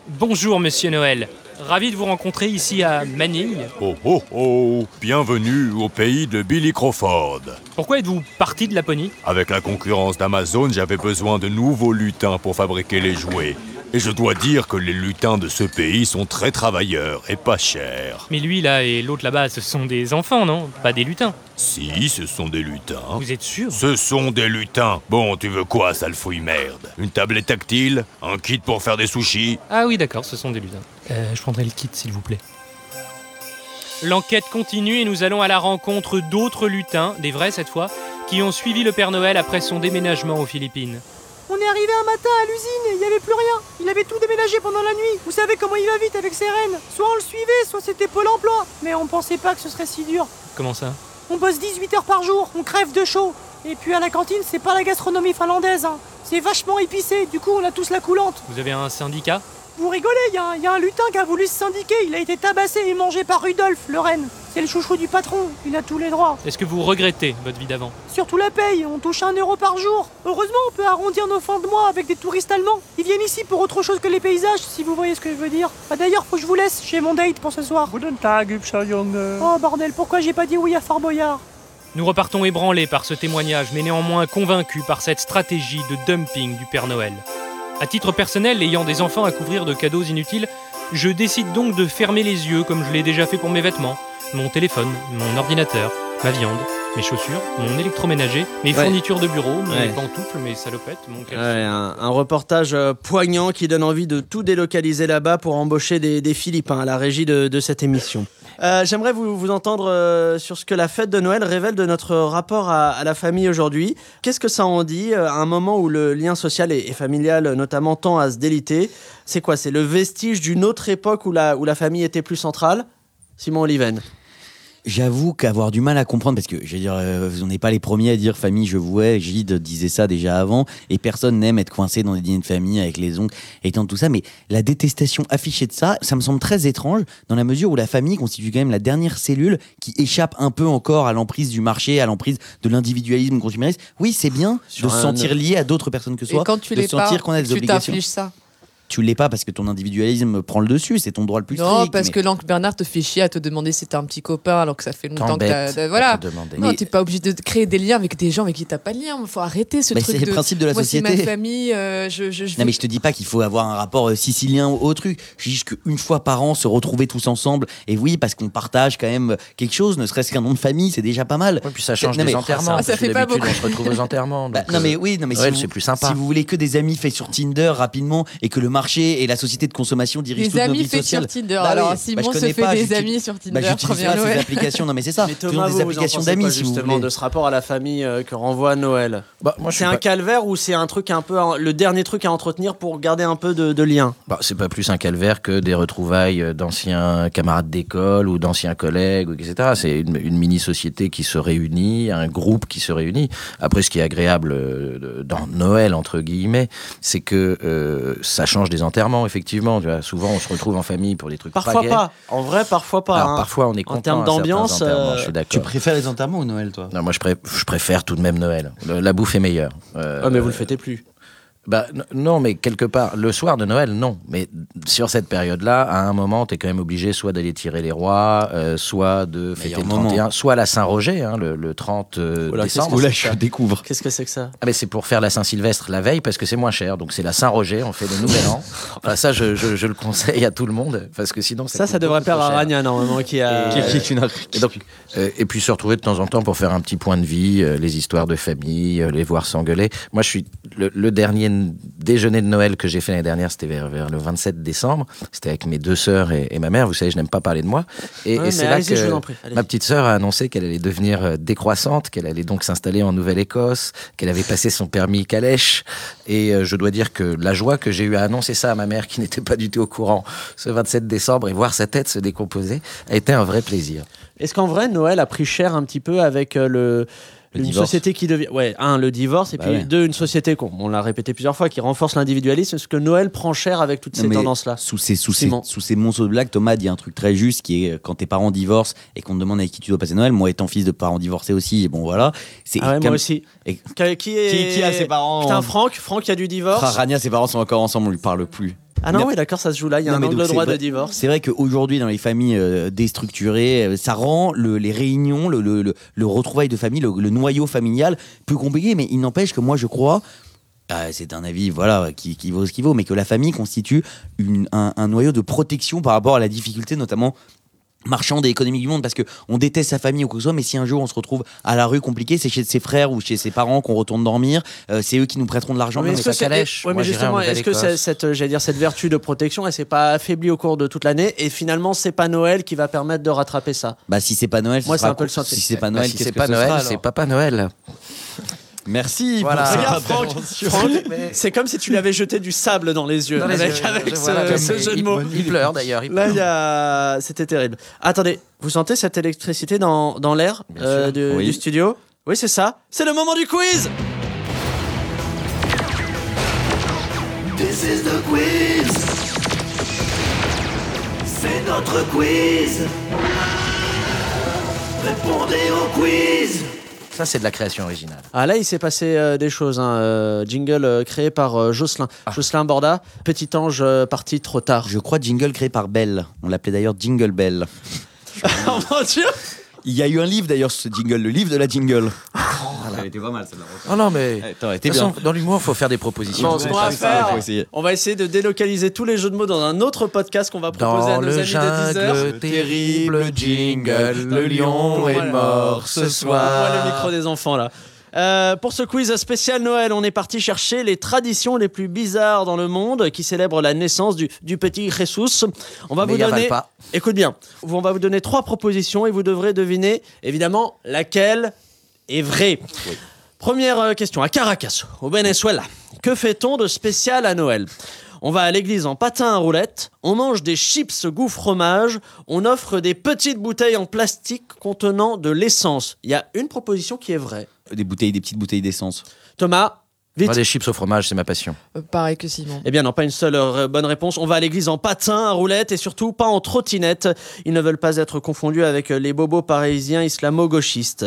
Bonjour, monsieur Noël. Ravi de vous rencontrer ici à Manille. Oh oh oh Bienvenue au pays de Billy Crawford. Pourquoi êtes-vous parti de Laponie? Avec la concurrence d'Amazon, j'avais besoin de nouveaux lutins pour fabriquer les jouets. Et je dois dire que les lutins de ce pays sont très travailleurs et pas chers. Mais lui là et l'autre là-bas, ce sont des enfants, non? Pas des lutins. Si, ce sont des lutins. Vous êtes sûr? Ce sont des lutins. Bon, tu veux quoi, sale fouille merde? Une tablette tactile? Un kit pour faire des sushis? Ah oui, d'accord, ce sont des lutins. Euh, je prendrai le kit, s'il vous plaît. L'enquête continue et nous allons à la rencontre d'autres lutins, des vrais cette fois, qui ont suivi le Père Noël après son déménagement aux Philippines. On est arrivé un matin à l'usine et il n'y avait plus rien. Il avait tout déménagé pendant la nuit. Vous savez comment il va vite avec ses rennes. Soit on le suivait, soit c'était Pôle emploi. Mais on pensait pas que ce serait si dur. Comment ça? On bosse 18 heures par jour, on crève de chaud. Et puis à la cantine, c'est pas la gastronomie finlandaise. hein. C'est vachement épicé, du coup on a tous la coulante. Vous avez un syndicat? Vous rigolez, il y, a un- y a un lutin qui a voulu se syndiquer. Il a été tabassé et mangé par Rudolf, le renne. C'est le chouchou du patron, il a tous les droits. Est-ce que vous regrettez votre vie d'avant? Surtout la paye, on touche un euro par jour. Heureusement, on peut arrondir nos fins de mois avec des touristes allemands. Ils viennent ici pour autre chose que les paysages, si vous voyez ce que je veux dire. Ah, D'ailleurs, faut que je vous laisse, j'ai mon date pour ce soir. Oh bordel, pourquoi j'ai pas dit oui à Fort Boyard? Nous repartons ébranlés par ce témoignage, mais néanmoins convaincus par cette stratégie de dumping du Père Noël. À titre personnel, ayant des enfants à couvrir de cadeaux inutiles, je décide donc de fermer les yeux comme je l'ai déjà fait pour mes vêtements, mon téléphone, mon ordinateur, ma viande, mes chaussures, mon électroménager, mes Ouais. fournitures de bureau, mes Ouais. pantoufles, mes salopettes, mon caleçon. Ouais, un, un reportage euh, poignant qui donne envie de tout délocaliser là-bas pour embaucher des, des Philippins à la régie de, de cette émission. Euh, J'aimerais vous, entendre euh, sur ce que la fête de Noël révèle de notre rapport à, la famille aujourd'hui. Qu'est-ce que ça en dit euh, à un moment où le lien social et, familial notamment tend à se déliter? C'est quoi? C'est le vestige d'une autre époque où la, où la famille était plus centrale? Simon Oliven. J'avoue qu'avoir du mal à comprendre, parce que je veux dire, euh, vous n'êtes pas les premiers à dire famille, je vous hais, Gide disait ça déjà avant, et personne n'aime être coincé dans des dîners de famille avec les oncles et tant tout ça, mais la détestation affichée de ça, ça me semble très étrange, dans la mesure où la famille constitue quand même la dernière cellule qui échappe un peu encore à l'emprise du marché, à l'emprise de l'individualisme consumériste. Oui, c'est bien Sur de se un- sentir lié à d'autres personnes que Et soi, quand tu de sentir qu'on a des tu obligations. ça. Tu l'es pas parce que ton individualisme prend le dessus, c'est ton droit le plus Non, strict. parce mais- que l'oncle Bernard te fait chier à te demander si t'as un petit copain alors que ça fait longtemps que t'as. Voilà. Non, Mais- t'es pas obligé de créer des liens avec des gens avec qui t'as pas de lien. Il faut arrêter ce Mais truc c'est le de. principe de la Moi, c'est ma société. famille. euh, je, je, je Non mais je te dis pas qu'il faut avoir un rapport euh, sicilien au, au truc. Je dis juste qu'une fois par an se retrouver tous ensemble. Et oui, parce qu'on partage quand même quelque chose, ne serait-ce qu'un nom de famille, c'est déjà pas mal. puis ça change Non, des mais- enterrements. Ah, ça fait pas beaucoup. On se retrouve aux enterrements. Bah, non euh, mais oui, non mais si, c'est vous, plus sympa. si vous voulez que des amis faits sur Tinder rapidement et que le marché et la société de consommation dirige Des toute nos amis vies faits sociales. sur Tinder. Bah Alors, bah, Simon je se connais fait pas, des amis sur Tinder. Bah, j'utilise pas ces Noël. applications. Non, mais c'est ça. Mais Thomas, des vous, vous en applications d'amis, si vous justement voulez. de ce rapport à la famille euh, que renvoie Noël Bah, C'est un pas- calvaire ou c'est un truc un peu le dernier truc à entretenir pour garder un peu de, de lien Bah, c'est pas plus un calvaire que des retrouvailles euh, d'anciens camarades d'école ou d'anciens collègues, etc. C'est une, une mini-société qui se réunit, un groupe qui se réunit. Après, ce qui est agréable euh, dans Noël, entre guillemets, c'est que euh, ça change des enterrements, effectivement. Tu vois. Souvent, on se retrouve en famille pour des trucs Parfois pas. En vrai, parfois pas. Alors, hein. parfois, on est En content termes à certains d'ambiance, euh. Tu préfères les enterrements ou Noël, toi? Non, moi, je, pré- je préfère tout de même Noël. Le- la bouffe est meilleure. Euh, Ah, mais vous le fêtez plus. Bah, non, mais quelque part, le soir de Noël, non. Mais sur cette période-là, à un moment, tu es quand même obligé soit d'aller tirer les rois, euh, soit de fêter Meilleur le moment. 31, soit la Saint-Roger, hein, le, le 30 euh, Oula, décembre. qu'est-ce que Là, c'est je ça? Découvre. Qu'est-ce que c'est que ça? Ah, mais c'est pour faire la Saint-Sylvestre la veille parce que c'est moins cher. Donc c'est la Saint-Roger, on fait le Nouvel An. Enfin, ça, je, je- je le conseille à tout le monde parce que sinon, Ça, ça coûte devrait plaire à. Rania, normalement, qui a. Qui- qui est une- Et, donc, euh, et puis se retrouver de temps en temps pour faire un petit point de vie, euh, les histoires de famille, euh, les voir s'engueuler. Moi, je suis le, le dernier n- déjeuner de Noël que j'ai fait l'année dernière, c'était vers, vers le 27 décembre. C'était avec mes deux sœurs et, et ma mère. Vous savez, je n'aime pas parler de moi. Et, Ouais, et mais c'est là je que ma petite sœur a annoncé qu'elle allait devenir euh, décroissante, qu'elle allait donc s'installer en Nouvelle-Écosse, qu'elle avait passé son permis calèche. Et euh, je dois dire que la joie que j'ai eu à annoncer ça à ma mère, qui n'était pas du tout au courant, ce 27 décembre, et voir sa tête se décomposer, a été un vrai plaisir. Est-ce qu'en vrai, Noël a pris cher un petit peu avec euh, le. Le une divorce. société qui devient. Ouais, un, le divorce, et Bah puis ouais. deux, une société, qu'on- on l'a répété plusieurs fois, qui renforce l'individualisme. Est-ce que Noël prend cher avec toutes Non, ces tendances-là Sous ces, sous, ces, sous ces monceaux de blagues, Thomas dit un truc très juste qui est euh, quand tes parents divorcent et qu'on te demande avec qui tu dois passer Noël. Moi, étant fils de parents divorcés aussi, bon voilà. C'est Ah ouais, moi aussi. Et- Qui, qui est... Qui- qui a ses parents Putain, Franck, Franck, il y a du divorce. Rania, ses parents sont encore ensemble, on lui parle plus. Ah non, oui, d'accord, ça se joue là. Il y a Non, un angle droit de divorce. C'est vrai qu'aujourd'hui, dans les familles euh, déstructurées, euh, ça rend le- les réunions, le, le, le- le retrouvail de famille, le, noyau familial plus compliqué. Mais il n'empêche que moi, je crois. ah, c'est un avis voilà qui, qui vaut ce qu'il vaut, mais que la famille constitue une- un, un noyau de protection par rapport à la difficulté, notamment marchande et économique du monde parce que on déteste sa famille ou quoi que ce soit mais si un jour on se retrouve à la rue compliqué c'est chez ses frères ou chez ses parents qu'on retourne dormir euh, c'est eux qui nous prêteront de l'argent Mais mais calèche. ouais, mais justement, est-ce que cette, euh, j'allais dire, cette vertu de protection, elle s'est pas affaiblie au cours de toute l'année et finalement, c'est pas Noël qui va permettre de rattraper ça? bah si c'est pas Noël Moi, c'est un peu le sentiment. si c'est pas Bah, Noël si qu'est-ce c'est pas Noël, c'est Papa Noël. Merci Voilà. pour Regarde, Franck, c'est comme si tu lui avais jeté du sable dans les yeux Dans les avec, yeux, avec je- ce, voilà, ce comme- jeu de il- mots. Il pleure d'ailleurs. il Là, pleure. il y a... c'était terrible. Attendez, vous sentez cette électricité dans, dans l'air euh, sûr. du, Oui. du studio? Oui, c'est ça. C'est le moment du quiz This is the quiz. C'est notre quiz. Répondez au quiz. Ça, c'est de la création originale. Ah là, il s'est passé euh, des choses. hein. Euh, jingle euh, créé par euh, Jocelyn. Jocelyn Borda, petit ange euh, parti trop tard. je crois jingle créé par Bell on l'appelait d'ailleurs Jingle Bell oh mon dieu il y a eu un livre d'ailleurs ce jingle le livre de la jingle elle était pas mal celle-là Oh non, mais. Attends, elle De était toute façon, bien dans l'humour, il faut faire des propositions. Ce qu'on va faire, on va essayer de délocaliser tous les jeux de mots dans un autre podcast qu'on va proposer à nos le amis de 10 heures. jungle terrible jingle, le lion est mort ce soir. le micro des enfants là. Euh, pour ce quiz spécial Noël, on est parti chercher les traditions les plus bizarres dans le monde qui célèbrent la naissance du, du petit Jesus. On va Mais vous donner, pas. écoute bien, on va vous donner trois propositions et vous devrez deviner évidemment laquelle est vraie. Première euh, question, à Caracas, au Venezuela. Que fait-on de spécial à Noël? On va à l'église en patin à roulettes, on mange des chips goût fromage, on offre des petites bouteilles en plastique contenant de l'essence. Il y a une proposition qui est vraie. des bouteilles des petites bouteilles d'essence Thomas, vite. Des chips au fromage, c'est ma passion. Euh, pareil que Simon. Eh bien non, pas une seule euh, bonne réponse. On va à l'église en patin, à roulettes et surtout pas en trottinette. Ils ne veulent pas être confondus avec euh, les bobos parisiens islamo-gauchistes.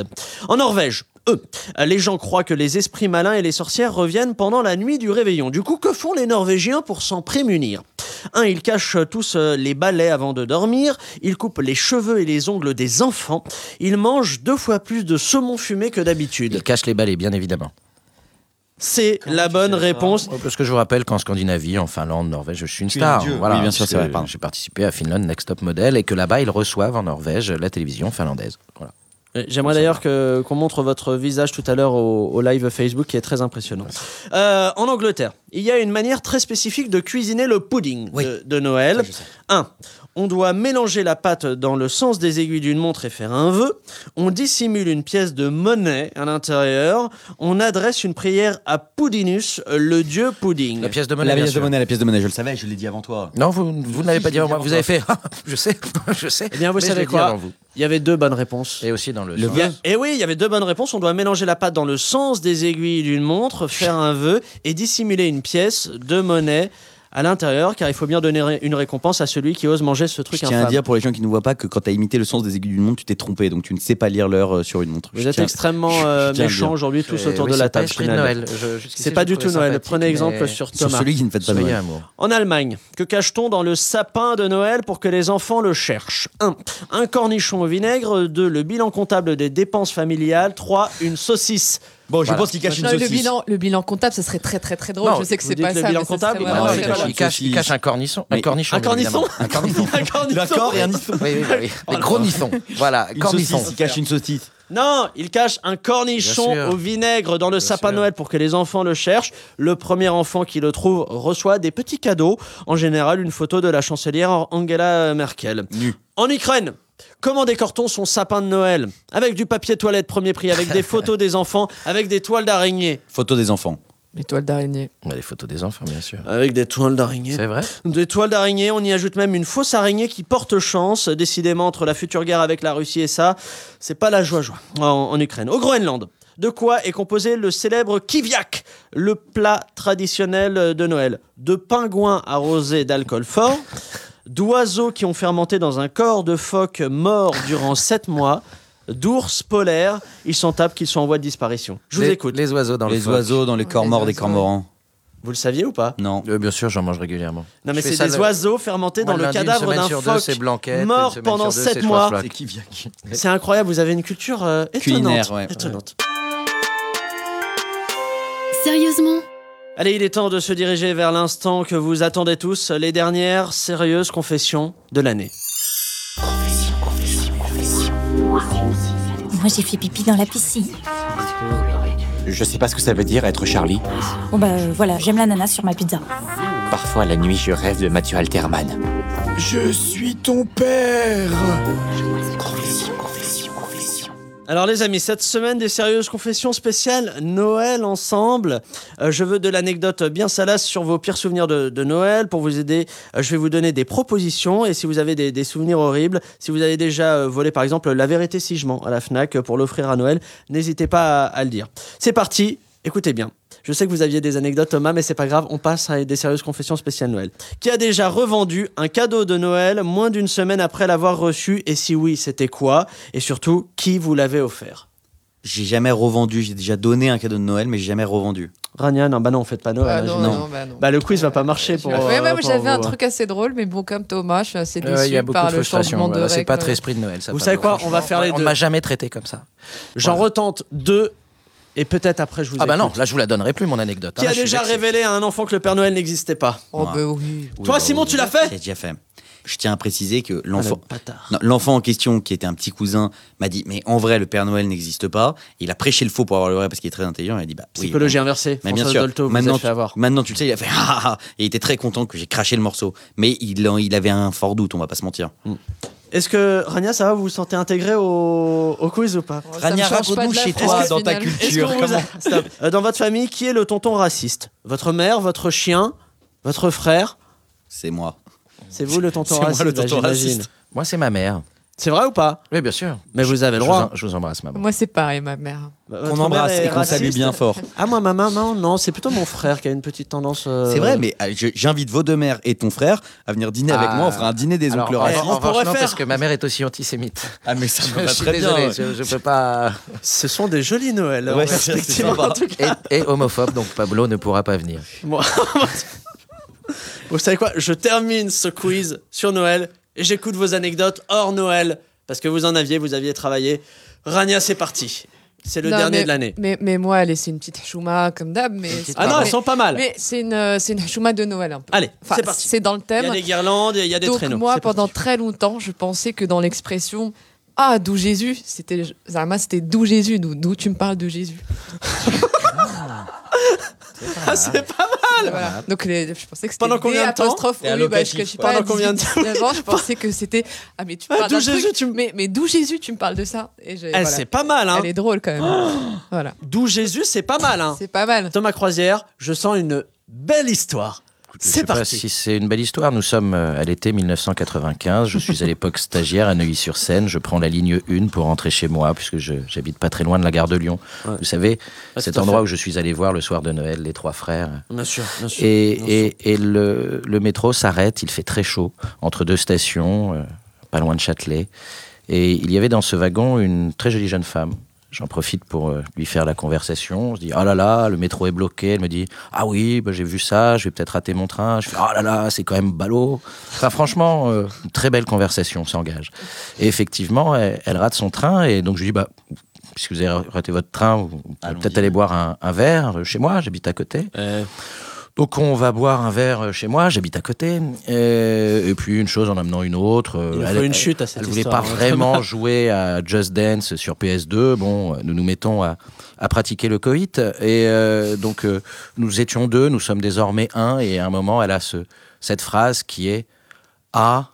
En Norvège, eux, les gens croient que les esprits malins et les sorcières reviennent pendant la nuit du réveillon. Du coup, que font les Norvégiens pour s'en prémunir? Un, ils cachent tous les balais avant de dormir, ils coupent les cheveux et les ongles des enfants, ils mangent deux fois plus de saumon fumé que d'habitude. Il cache les balais, bien évidemment. C'est la bonne réponse. Parce que je vous rappelle qu'en Scandinavie, en Finlande, Norvège, je suis une star. Voilà, Oui, bien sûr, c'est vrai. J'ai participé à Finland Next Top Model et que là-bas, ils reçoivent en Norvège la télévision finlandaise. Voilà. Euh, J'aimerais d'ailleurs que- qu'on montre votre visage tout à l'heure au, au live Facebook qui est très impressionnant. Euh, en Angleterre, il y a une manière très spécifique de cuisiner le pudding de, de Noël. 1. On doit mélanger la pâte dans le sens des aiguilles d'une montre et faire un vœu. On dissimule une pièce de monnaie à l'intérieur. On adresse une prière à Poudinus, le dieu pudding. La pièce de monnaie, La pièce de monnaie, la pièce de monnaie, je le savais, je l'ai dit avant toi. Non, vous, vous ne l'avez pas dit avant moi. Vous avez fait. je sais, je sais. Eh bien, vous Mais savez quoi. Il y avait deux bonnes réponses. Et aussi dans le. Le sens. A- Et oui, il y avait deux bonnes réponses. On doit mélanger la pâte dans le sens des aiguilles d'une montre, faire un vœu et dissimuler une pièce de monnaie à l'intérieur, car il faut bien donner une récompense à celui qui ose manger ce truc Je tiens à infâme. dire pour les gens qui ne voient pas que quand tu as imité le sens des aiguilles d'une montre, tu t'es trompé, donc tu ne sais pas lire l'heure euh, sur une montre. Vous Je êtes tiens- extrêmement euh, à méchants aujourd'hui tous autour oui, de la c'est pas table. de finalement. Noël. Je- C'est je pas du tout Noël. Prenez exemple sur Sur Thomas. celui qui ne fête pas Noël. En Allemagne, que cache-t-on dans le sapin de Noël pour que les enfants le cherchent? 1. Un cornichon au vinaigre. 2. Le bilan comptable des dépenses familiales. 3. Une saucisse. Bon, je Voilà. pense qu'il cache une Non, le, saucisse. bilan, le bilan comptable, ça serait très très très drôle. Non, je sais que c'est pas le ça. bilan mais ça comptable Non, il cache-. Il cache, il cache un cornichon. Un cornichon. Un cornisson. Un cornichon. Un cornisson. D'accord, et un nisson. Oui, oui, oui. Les gros nissons. Voilà, Une cornichon. saucisse, il cache une saucisse. Non, il cache un cornichon au vinaigre dans le sapin de sûr. Noël pour que les enfants le cherchent. Le premier enfant qui le trouve reçoit des petits cadeaux, en général une photo de la chancelière Angela Merkel. Nu. En Ukraine, comment décore-t-on son sapin de Noël Avec du papier toilette premier prix, avec des photos des enfants, avec des toiles d'araignée. Photo des enfants. Les toiles d'araignée. Bah, les photos des enfants, bien sûr. Avec des toiles d'araignée. C'est vrai Des toiles d'araignée, on y ajoute même une fausse araignée qui porte chance. Décidément, entre la future guerre avec la Russie et ça, c'est pas la joie-joie en, en Ukraine. Au Groenland, de quoi est composé le célèbre kiviak, le plat traditionnel de Noël De pingouins arrosés d'alcool fort, d'oiseaux qui ont fermenté dans un corps de phoque mort durant 7 mois, d'ours polaires, ils s'en tapent qu'ils sont en voie de disparition. Je vous Les- écoute. Les oiseaux dans le Les phoque. oiseaux dans les corps les morts des cormorans. Vous le saviez ou pas? Non. Euh, bien sûr, j'en mange régulièrement. Non mais c'est des le- oiseaux fermentés Moi, dans le cadavre d'un phoque mort pendant sur deux, 7 c'est mois. C'est incroyable, vous avez une culture euh, étonnante. Culinaire, ouais. étonnante. Sérieusement? Allez, il est temps de se diriger vers l'instant que vous attendez tous, les dernières sérieuses confessions de l'année. Moi, j'ai fait pipi dans la piscine. Je sais pas ce que ça veut dire être Charlie. Bon, bah euh, voilà, j'aime l'ananas sur ma pizza. Parfois la nuit je rêve de Mathieu Alterman. Je suis ton père Alors les amis, cette semaine des sérieuses confessions spéciales Noël ensemble. Euh, je veux de l'anecdote bien salace sur vos pires souvenirs de, Noël. Pour vous aider, euh, je vais vous donner des propositions. Et si vous avez des, souvenirs horribles, si vous avez déjà euh, volé par exemple la vérité si je mens à la FNAC pour l'offrir à Noël, n'hésitez pas à le dire. C'est parti, écoutez bien. Je sais que vous aviez des anecdotes Thomas, mais c'est pas grave, on passe à des sérieuses confessions spéciales Noël. Qui a déjà revendu un cadeau de Noël moins d'une semaine après l'avoir reçu? Et si oui, c'était quoi? Et surtout, qui vous l'avait offert? J'ai jamais revendu. J'ai déjà donné un cadeau de Noël, mais j'ai jamais revendu. Rania, non, bah non, faites pas Noël. Ah hein, non, non, bah non. Bah le quiz va pas marcher pour. Ouais, euh, pour j'avais un vous, truc assez drôle, mais bon, comme Thomas, je suis assez déçu Il y a beaucoup par de le de C'est pas très esprit de Noël. Ça, Vous savez quoi On va faire les On deux. m'a jamais traité comme ça. J'en Voilà. retente deux, et peut-être après je vous Ah bah non, là je vous la donnerai plus mon anecdote. Qui hein, a déjà révélé à un enfant que le Père Noël n'existait pas Oh, Ouais. bah oui. Toi, Simon, tu l'as fait J'ai déjà fait. Je tiens à préciser que l'enfant, Ah, le bâtard. Non, l'enfant en question, qui était un petit cousin, m'a dit Mais en vrai, le Père Noël n'existe pas. Il a prêché le faux pour avoir le vrai parce qu'il est très intelligent. Il a dit Bah, oui, Psychologie bon. inversée. Mais bien sûr. Dolto, maintenant, fait avoir. tu, maintenant, tu le sais, il a fait Ah, ah, ah Et il était très content que j'ai craché le morceau. Mais il, en- il avait un fort doute, on va pas se mentir. Est-ce que Rania, ça va Vous vous sentez intégré au, au quiz ou pas Oh, ça me Rania, change pas de raconte-nous la chez France, toi, dans ta finalement. Est-ce culture. qu'on vous a- comment- Stop. Euh, Dans votre famille, qui est le tonton raciste Votre mère, votre chien, votre frère C'est moi. C'est vous le tonton C'est moi, raciste le bah, tonton j'imagine. raciste. Moi c'est ma mère. C'est vrai ou pas Oui, bien sûr. Mais vous avez le Je droit. vous, en- je vous embrasse, maman. Moi, c'est pareil, ma mère. Bah, Qu'on embrasse et qu'on salue bien fort. Ah moi, ma maman, non, c'est plutôt mon frère qui a une petite tendance. euh, C'est vrai, mais euh, je- j'invite vos deux mères et ton frère à venir dîner avec Ah. moi. On fera un dîner des Alors, oncles en- racistes. en revanche, pourrait non, faire- parce que ma mère est aussi antisémite. Ah, mais ça me Je va suis très bien. désolé, ouais. je, je peux pas. Ce sont des jolis Noëls. en Ouais, c'est perspective, sympa. en tout cas. Et, et homophobe, donc Pablo ne pourra pas venir. Moi- Vous savez quoi Je termine ce quiz sur Noël et j'écoute vos anecdotes hors Noël parce que vous en aviez, vous aviez travaillé. Rania, c'est parti. C'est le Non, dernier mais- de l'année. Mais, mais moi, allez, c'est une petite chouma comme d'hab. Mais Ah pas- non, elles sont pas mal. Mais c'est une, c'est une chouma de Noël un peu. Allez, Enfin, c'est parti. C'est dans le Il y thème. a des guirlandes, il y a des Donc traîneaux. moi, C'est parti. pendant très longtemps, je pensais que dans l'expression Ah, d'où Jésus C'était Zarma, c'était d'où Jésus D'où d'où tu me parles de Jésus Ah, c'est pas mal Voilà. Donc les- je pensais que c'était Pendant des combien de temps apostrophes. Et Oui, bah, je, allocatif. je suis pas Pendant combien de 18, 19 ans, je pensais que c'était. Ah, mais tu Ah, parles d'où d'un Jésus, tu me- mais, mais d'où Jésus, tu me parles de ça Et Eh, voilà. C'est pas mal, hein Elle est drôle quand même. voilà. D'où Jésus, c'est pas mal, hein C'est pas mal. Thomas Croisière, je sens une belle histoire. C'est pas parti. si c'est une belle histoire. Nous sommes euh, à l'été 1995. Je suis à l'époque stagiaire à Neuilly-sur-Seine. Je prends la ligne 1 pour rentrer chez moi, puisque je- j'habite pas très loin de la gare de Lyon. Ouais. Vous savez, Ouais, cet endroit fait. où je suis allé voir le soir de Noël les trois frères. Bien sûr, bien sûr. Et, bien et- et le, le métro s'arrête, il fait très chaud, entre deux stations, euh, pas loin de Châtelet. Et il y avait dans ce wagon une très jolie jeune femme. J'en profite pour euh, lui faire la conversation. Je dis Ah là là, le métro est bloqué. Elle me dit Ah oui, bah, j'ai vu ça, je vais peut-être rater mon train. Je fais Ah là là, c'est quand même ballot. Enfin, franchement, euh, une très belle conversation s'engage. Et effectivement, elle, elle rate son train. Et donc, je lui dis Bah, puisque vous avez raté votre train, vous pouvez peut-être aller boire un, un verre chez moi, j'habite à côté. Euh, Donc on va boire un verre chez moi, j'habite à côté. Et, et puis une chose en amenant une autre. euh, Il elle, une chute à cette elle voulait histoire, pas hein, vraiment jouer à Just Dance sur PS2. Bon, nous nous mettons à, à pratiquer le coït. Et euh, donc euh, nous étions deux, nous sommes désormais un. Et à un moment, elle a ce, cette phrase qui est Ah,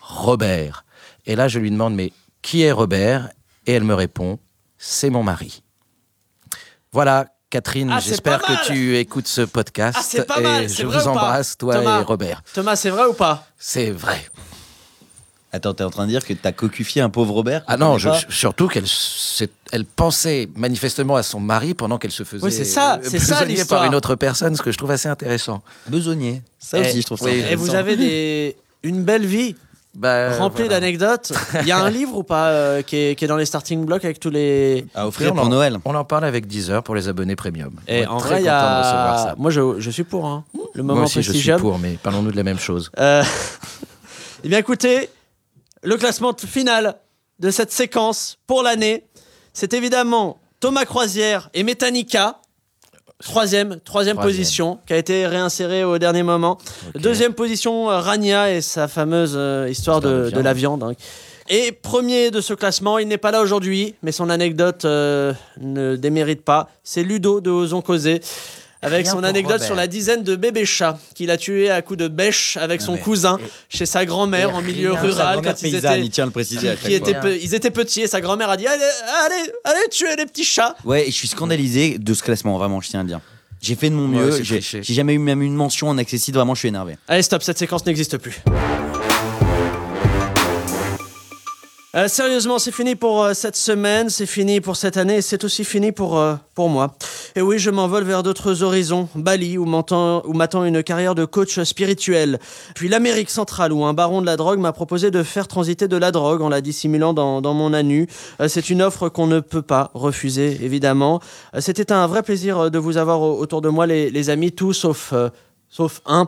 Robert. Et là, je lui demande Mais qui est Robert? Et elle me répond C'est mon mari. Voilà. Catherine, Ah, j'espère que tu écoutes ce podcast. Ah, et je vrai vous embrasse, toi Thomas et Robert. Thomas, c'est vrai ou pas C'est vrai. Attends, t'es en train de dire que t'as cocufié un pauvre Robert Ah non, je- surtout qu'elle elle pensait manifestement à son mari pendant qu'elle se faisait Oui, c'est ça, euh, c'est ça, l'histoire. par une autre personne, ce que je trouve assez intéressant. Besognier. Ça Eh, aussi, je trouve ça oui, Et vous avez des... une belle vie Bah, remplie voilà. d'anecdotes. Il y a un livre ou pas euh, qui, est, qui est dans les starting blocks avec tous les. à offrir on pour en- Noël. On en parle avec Deezer pour les abonnés premium. Et en vrai, il y content de recevoir a. ça. Moi, je, je suis pour. hein. Le moment Moi aussi, je suis pour, mais parlons-nous de la même chose. Euh, Eh bien, écoutez, le classement final de cette séquence pour l'année, c'est évidemment Thomas Croisière et Metanica. Troisième, troisième, Troisième. position, qui a été réinsérée au dernier moment. Deuxième position, euh, Rania et sa fameuse euh, histoire Histoire de, de de la viande. hein. Et premier de ce classement, il n'est pas là aujourd'hui, mais son anecdote euh, ne démérite pas. C'est Ludo de Osons Causer. Avec Rien son anecdote Robert. sur la dizaine de bébés chats qu'il a tués à coups de bêche avec son mais- cousin chez sa grand-mère en milieu rural quand ils étaient, il tient à le préciser à qui chaque étaient fois. pe- ils étaient petits et sa grand-mère a dit allez, allez, allez tuer les petits chats. Ouais, et je suis scandalisé de ce classement, vraiment, je tiens à le dire. J'ai fait de mon Ouais, mieux, triché. j'ai jamais eu même une mention en accessible, vraiment, je suis énervé. Allez, stop, cette séquence n'existe plus. Euh, sérieusement, c'est fini pour euh, cette semaine, c'est fini pour cette année, c'est aussi fini pour, euh, pour moi. Et oui, je m'envole vers d'autres horizons, Bali, où m'attend une carrière de coach spirituel. Puis l'Amérique centrale, où un baron de la drogue m'a proposé de faire transiter de la drogue en la dissimulant dans, dans mon. Euh, c'est une offre qu'on ne peut pas refuser, évidemment. C'était un vrai plaisir de vous avoir au- autour de moi, les, les amis, tous sauf... Sauf un.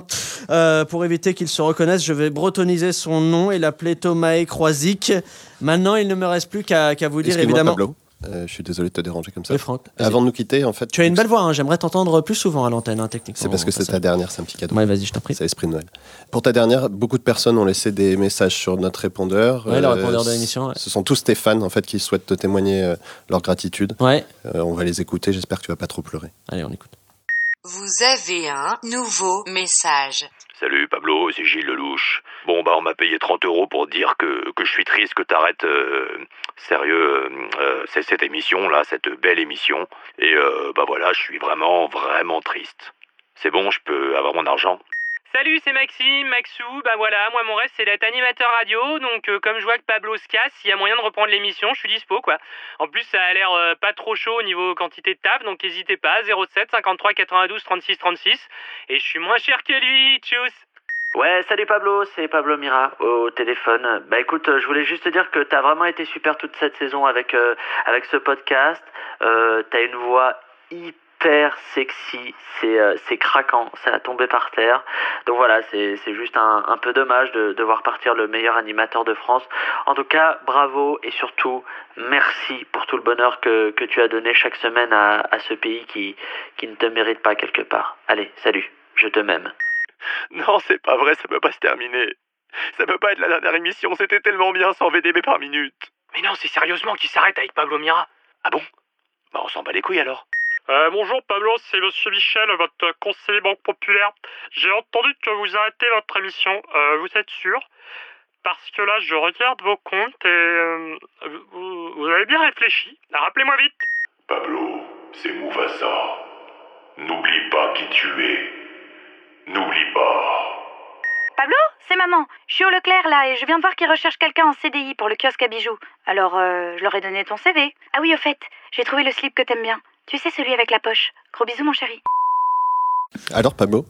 Euh, pour éviter qu'il se reconnaisse, je vais bretoniser son nom et l'appeler Thomas Croisic. Maintenant, il ne me reste plus qu'à vous dire évidemment. Pablo. Euh, je suis désolé de te déranger comme ça. Oui, Franck. Avant de nous quitter, en fait. Tu as une belle voix, hein, j'aimerais t'entendre plus souvent à l'antenne, hein, techniquement. C'est parce que c'est ta dernière, c'est un petit cadeau. Ouais, vas-y, je t'en prie. C'est l'esprit de Noël. Pour ta dernière, beaucoup de personnes ont laissé des messages sur notre répondeur. Ouais, le Euh, répondeur de l'émission, ouais. Ce sont tous tes fans, en fait, qui souhaitent te témoigner euh, leur gratitude. Ouais. On va les écouter, j'espère que tu vas pas trop pleurer. Allez, on écoute. Vous avez un nouveau message. Salut Pablo, c'est Gilles Lelouch. Bon bah on m'a payé 30 euros pour dire que, je suis triste que t'arrêtes euh, sérieux euh, euh, c'est cette émission là, cette belle émission. Et euh, bah voilà, je suis vraiment vraiment triste. C'est bon, je peux avoir mon argent? Salut, c'est Maxime, Maxou. Bah voilà, moi mon rêve c'est d'être animateur radio. Donc euh, comme je vois que Pablo se casse, s'il y a moyen de reprendre l'émission, je suis dispo quoi. En plus, ça a l'air euh, pas trop chaud au niveau quantité de taf, donc n'hésitez pas. 07 53 92 36 36. Et je suis moins cher que lui. Tchuss. Ouais, salut Pablo, c'est Pablo Mira au téléphone. Bah écoute, euh, je voulais juste te dire que t'as vraiment été super toute cette saison avec avec ce podcast. T'as une voix hyper sexy, c'est euh, c'est craquant, ça a tombé par terre. Donc voilà, c'est c'est juste un, un peu dommage de, de voir partir le meilleur animateur de France. En tout cas, bravo et surtout merci pour tout le bonheur que, que tu as donné chaque semaine à, à ce pays qui qui ne te mérite pas quelque part. Allez, salut, je te m'aime. Non, c'est pas vrai, ça peut pas se terminer. Ça peut pas être la dernière émission, c'était tellement bien sans VDB par minute. Mais non, c'est sérieusement qui s'arrête avec Pablo Mira. Ah bon? Bah on s'en bat les couilles alors. Euh, bonjour Pablo, c'est Monsieur Michel, votre conseiller Banque Populaire. J'ai entendu que vous arrêtez votre émission. Euh, vous êtes sûr? Parce que là, je regarde vos comptes et euh, vous, vous avez bien réfléchi. Rappelez-moi vite. Pablo, c'est Mufasa. N'oublie pas qui tu es. N'oublie pas. Pablo, c'est maman. Je suis au Leclerc là et je viens de voir qu'ils recherchent quelqu'un en CDI pour le kiosque à bijoux. Alors, euh, je leur ai donné ton CV. Ah oui, au fait, j'ai trouvé le slip que t'aimes bien. Tu sais, celui avec la poche. Gros bisous, mon chéri. Alors, Pablo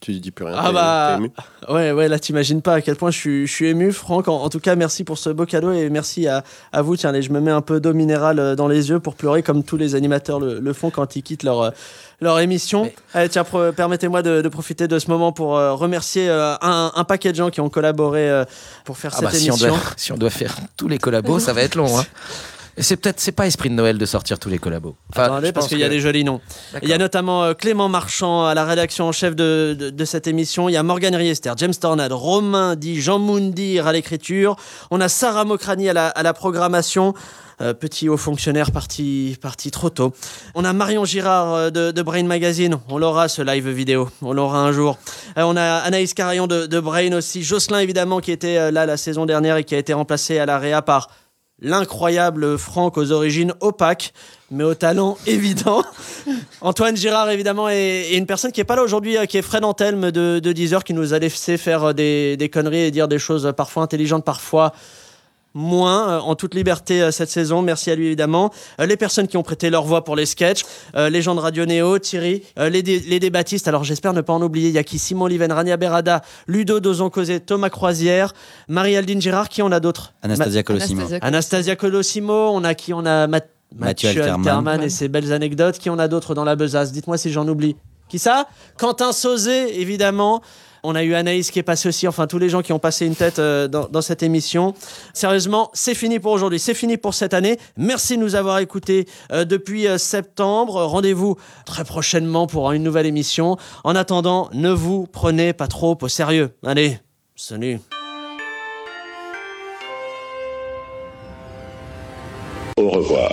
Tu dis plus rien Ah bah t'es ému ouais ouais là t'imagines pas à quel point je suis, je suis ému Franck en, en tout cas merci pour ce beau cadeau et merci à, à vous tiens allez je me mets un peu d'eau minérale euh, dans les yeux pour pleurer comme tous les animateurs le, le font quand ils quittent leur, euh, leur émission Allez, tiens permettez-moi de, de profiter de ce moment pour euh, remercier euh, un, un paquet de gens qui ont collaboré euh, pour faire Ah cette bah, si, on émission doit, si on doit faire tous les collabos, ça va être long. Hein. C'est peut-être c'est pas esprit de Noël de sortir tous les collabos. Enfin, Attendez, parce qu'il y a des jolis noms. Il y a notamment euh, Clément Marchand à la rédaction en chef de, de, de cette émission. Il y a Morgane Riester, James Tornade, Romain dit Jean Moundir à l'écriture. On a Sarah Mokrani à la, à la programmation. Euh, petit haut fonctionnaire parti, parti trop tôt. On a Marion Girard euh, de, de Brain Magazine. On l'aura ce live vidéo. On l'aura un jour. Euh, on a Anaïs Carayon de, de Brain aussi. Jocelyn évidemment qui était là la saison dernière et qui a été remplacé à la Réa par l'incroyable Franck aux origines opaques, mais au talent évident. Antoine Girard, évidemment, et une personne qui est pas là aujourd'hui, euh, qui est Fred Antelme de, de Deezer, qui nous a laissé faire euh, des, des conneries et dire des choses euh, parfois intelligentes, parfois moins, euh, en toute liberté euh, cette saison. Merci à lui, évidemment. Euh, les personnes qui ont prêté leur voix pour les sketchs, euh, les gens de Radio Néo, Thierry, euh, les, dé- les débattistes, alors j'espère ne pas en oublier, il y a qui? Simon Liven, Rania Berada, Ludo Dozon Causé, Thomas Croisière, Marie-Aldine Girard, qui en a d'autres? Anastasia Colosimo. Anastasia Colosimo, on a qui? On a Math- Mathieu Mathieu Alterman. Alterman et ses belles anecdotes. Qui en a d'autres dans la besace? Dites-moi si j'en oublie. Qui ça? Quentin Sauzé, évidemment. On a eu Anaïs qui est passée aussi, enfin tous les gens qui ont passé une tête euh, dans, dans cette émission. Sérieusement, c'est fini pour aujourd'hui, c'est fini pour cette année. Merci de nous avoir écoutés euh, depuis euh, septembre. Rendez-vous très prochainement pour une nouvelle émission. En attendant, ne vous prenez pas trop au sérieux. Allez, salut. Au revoir.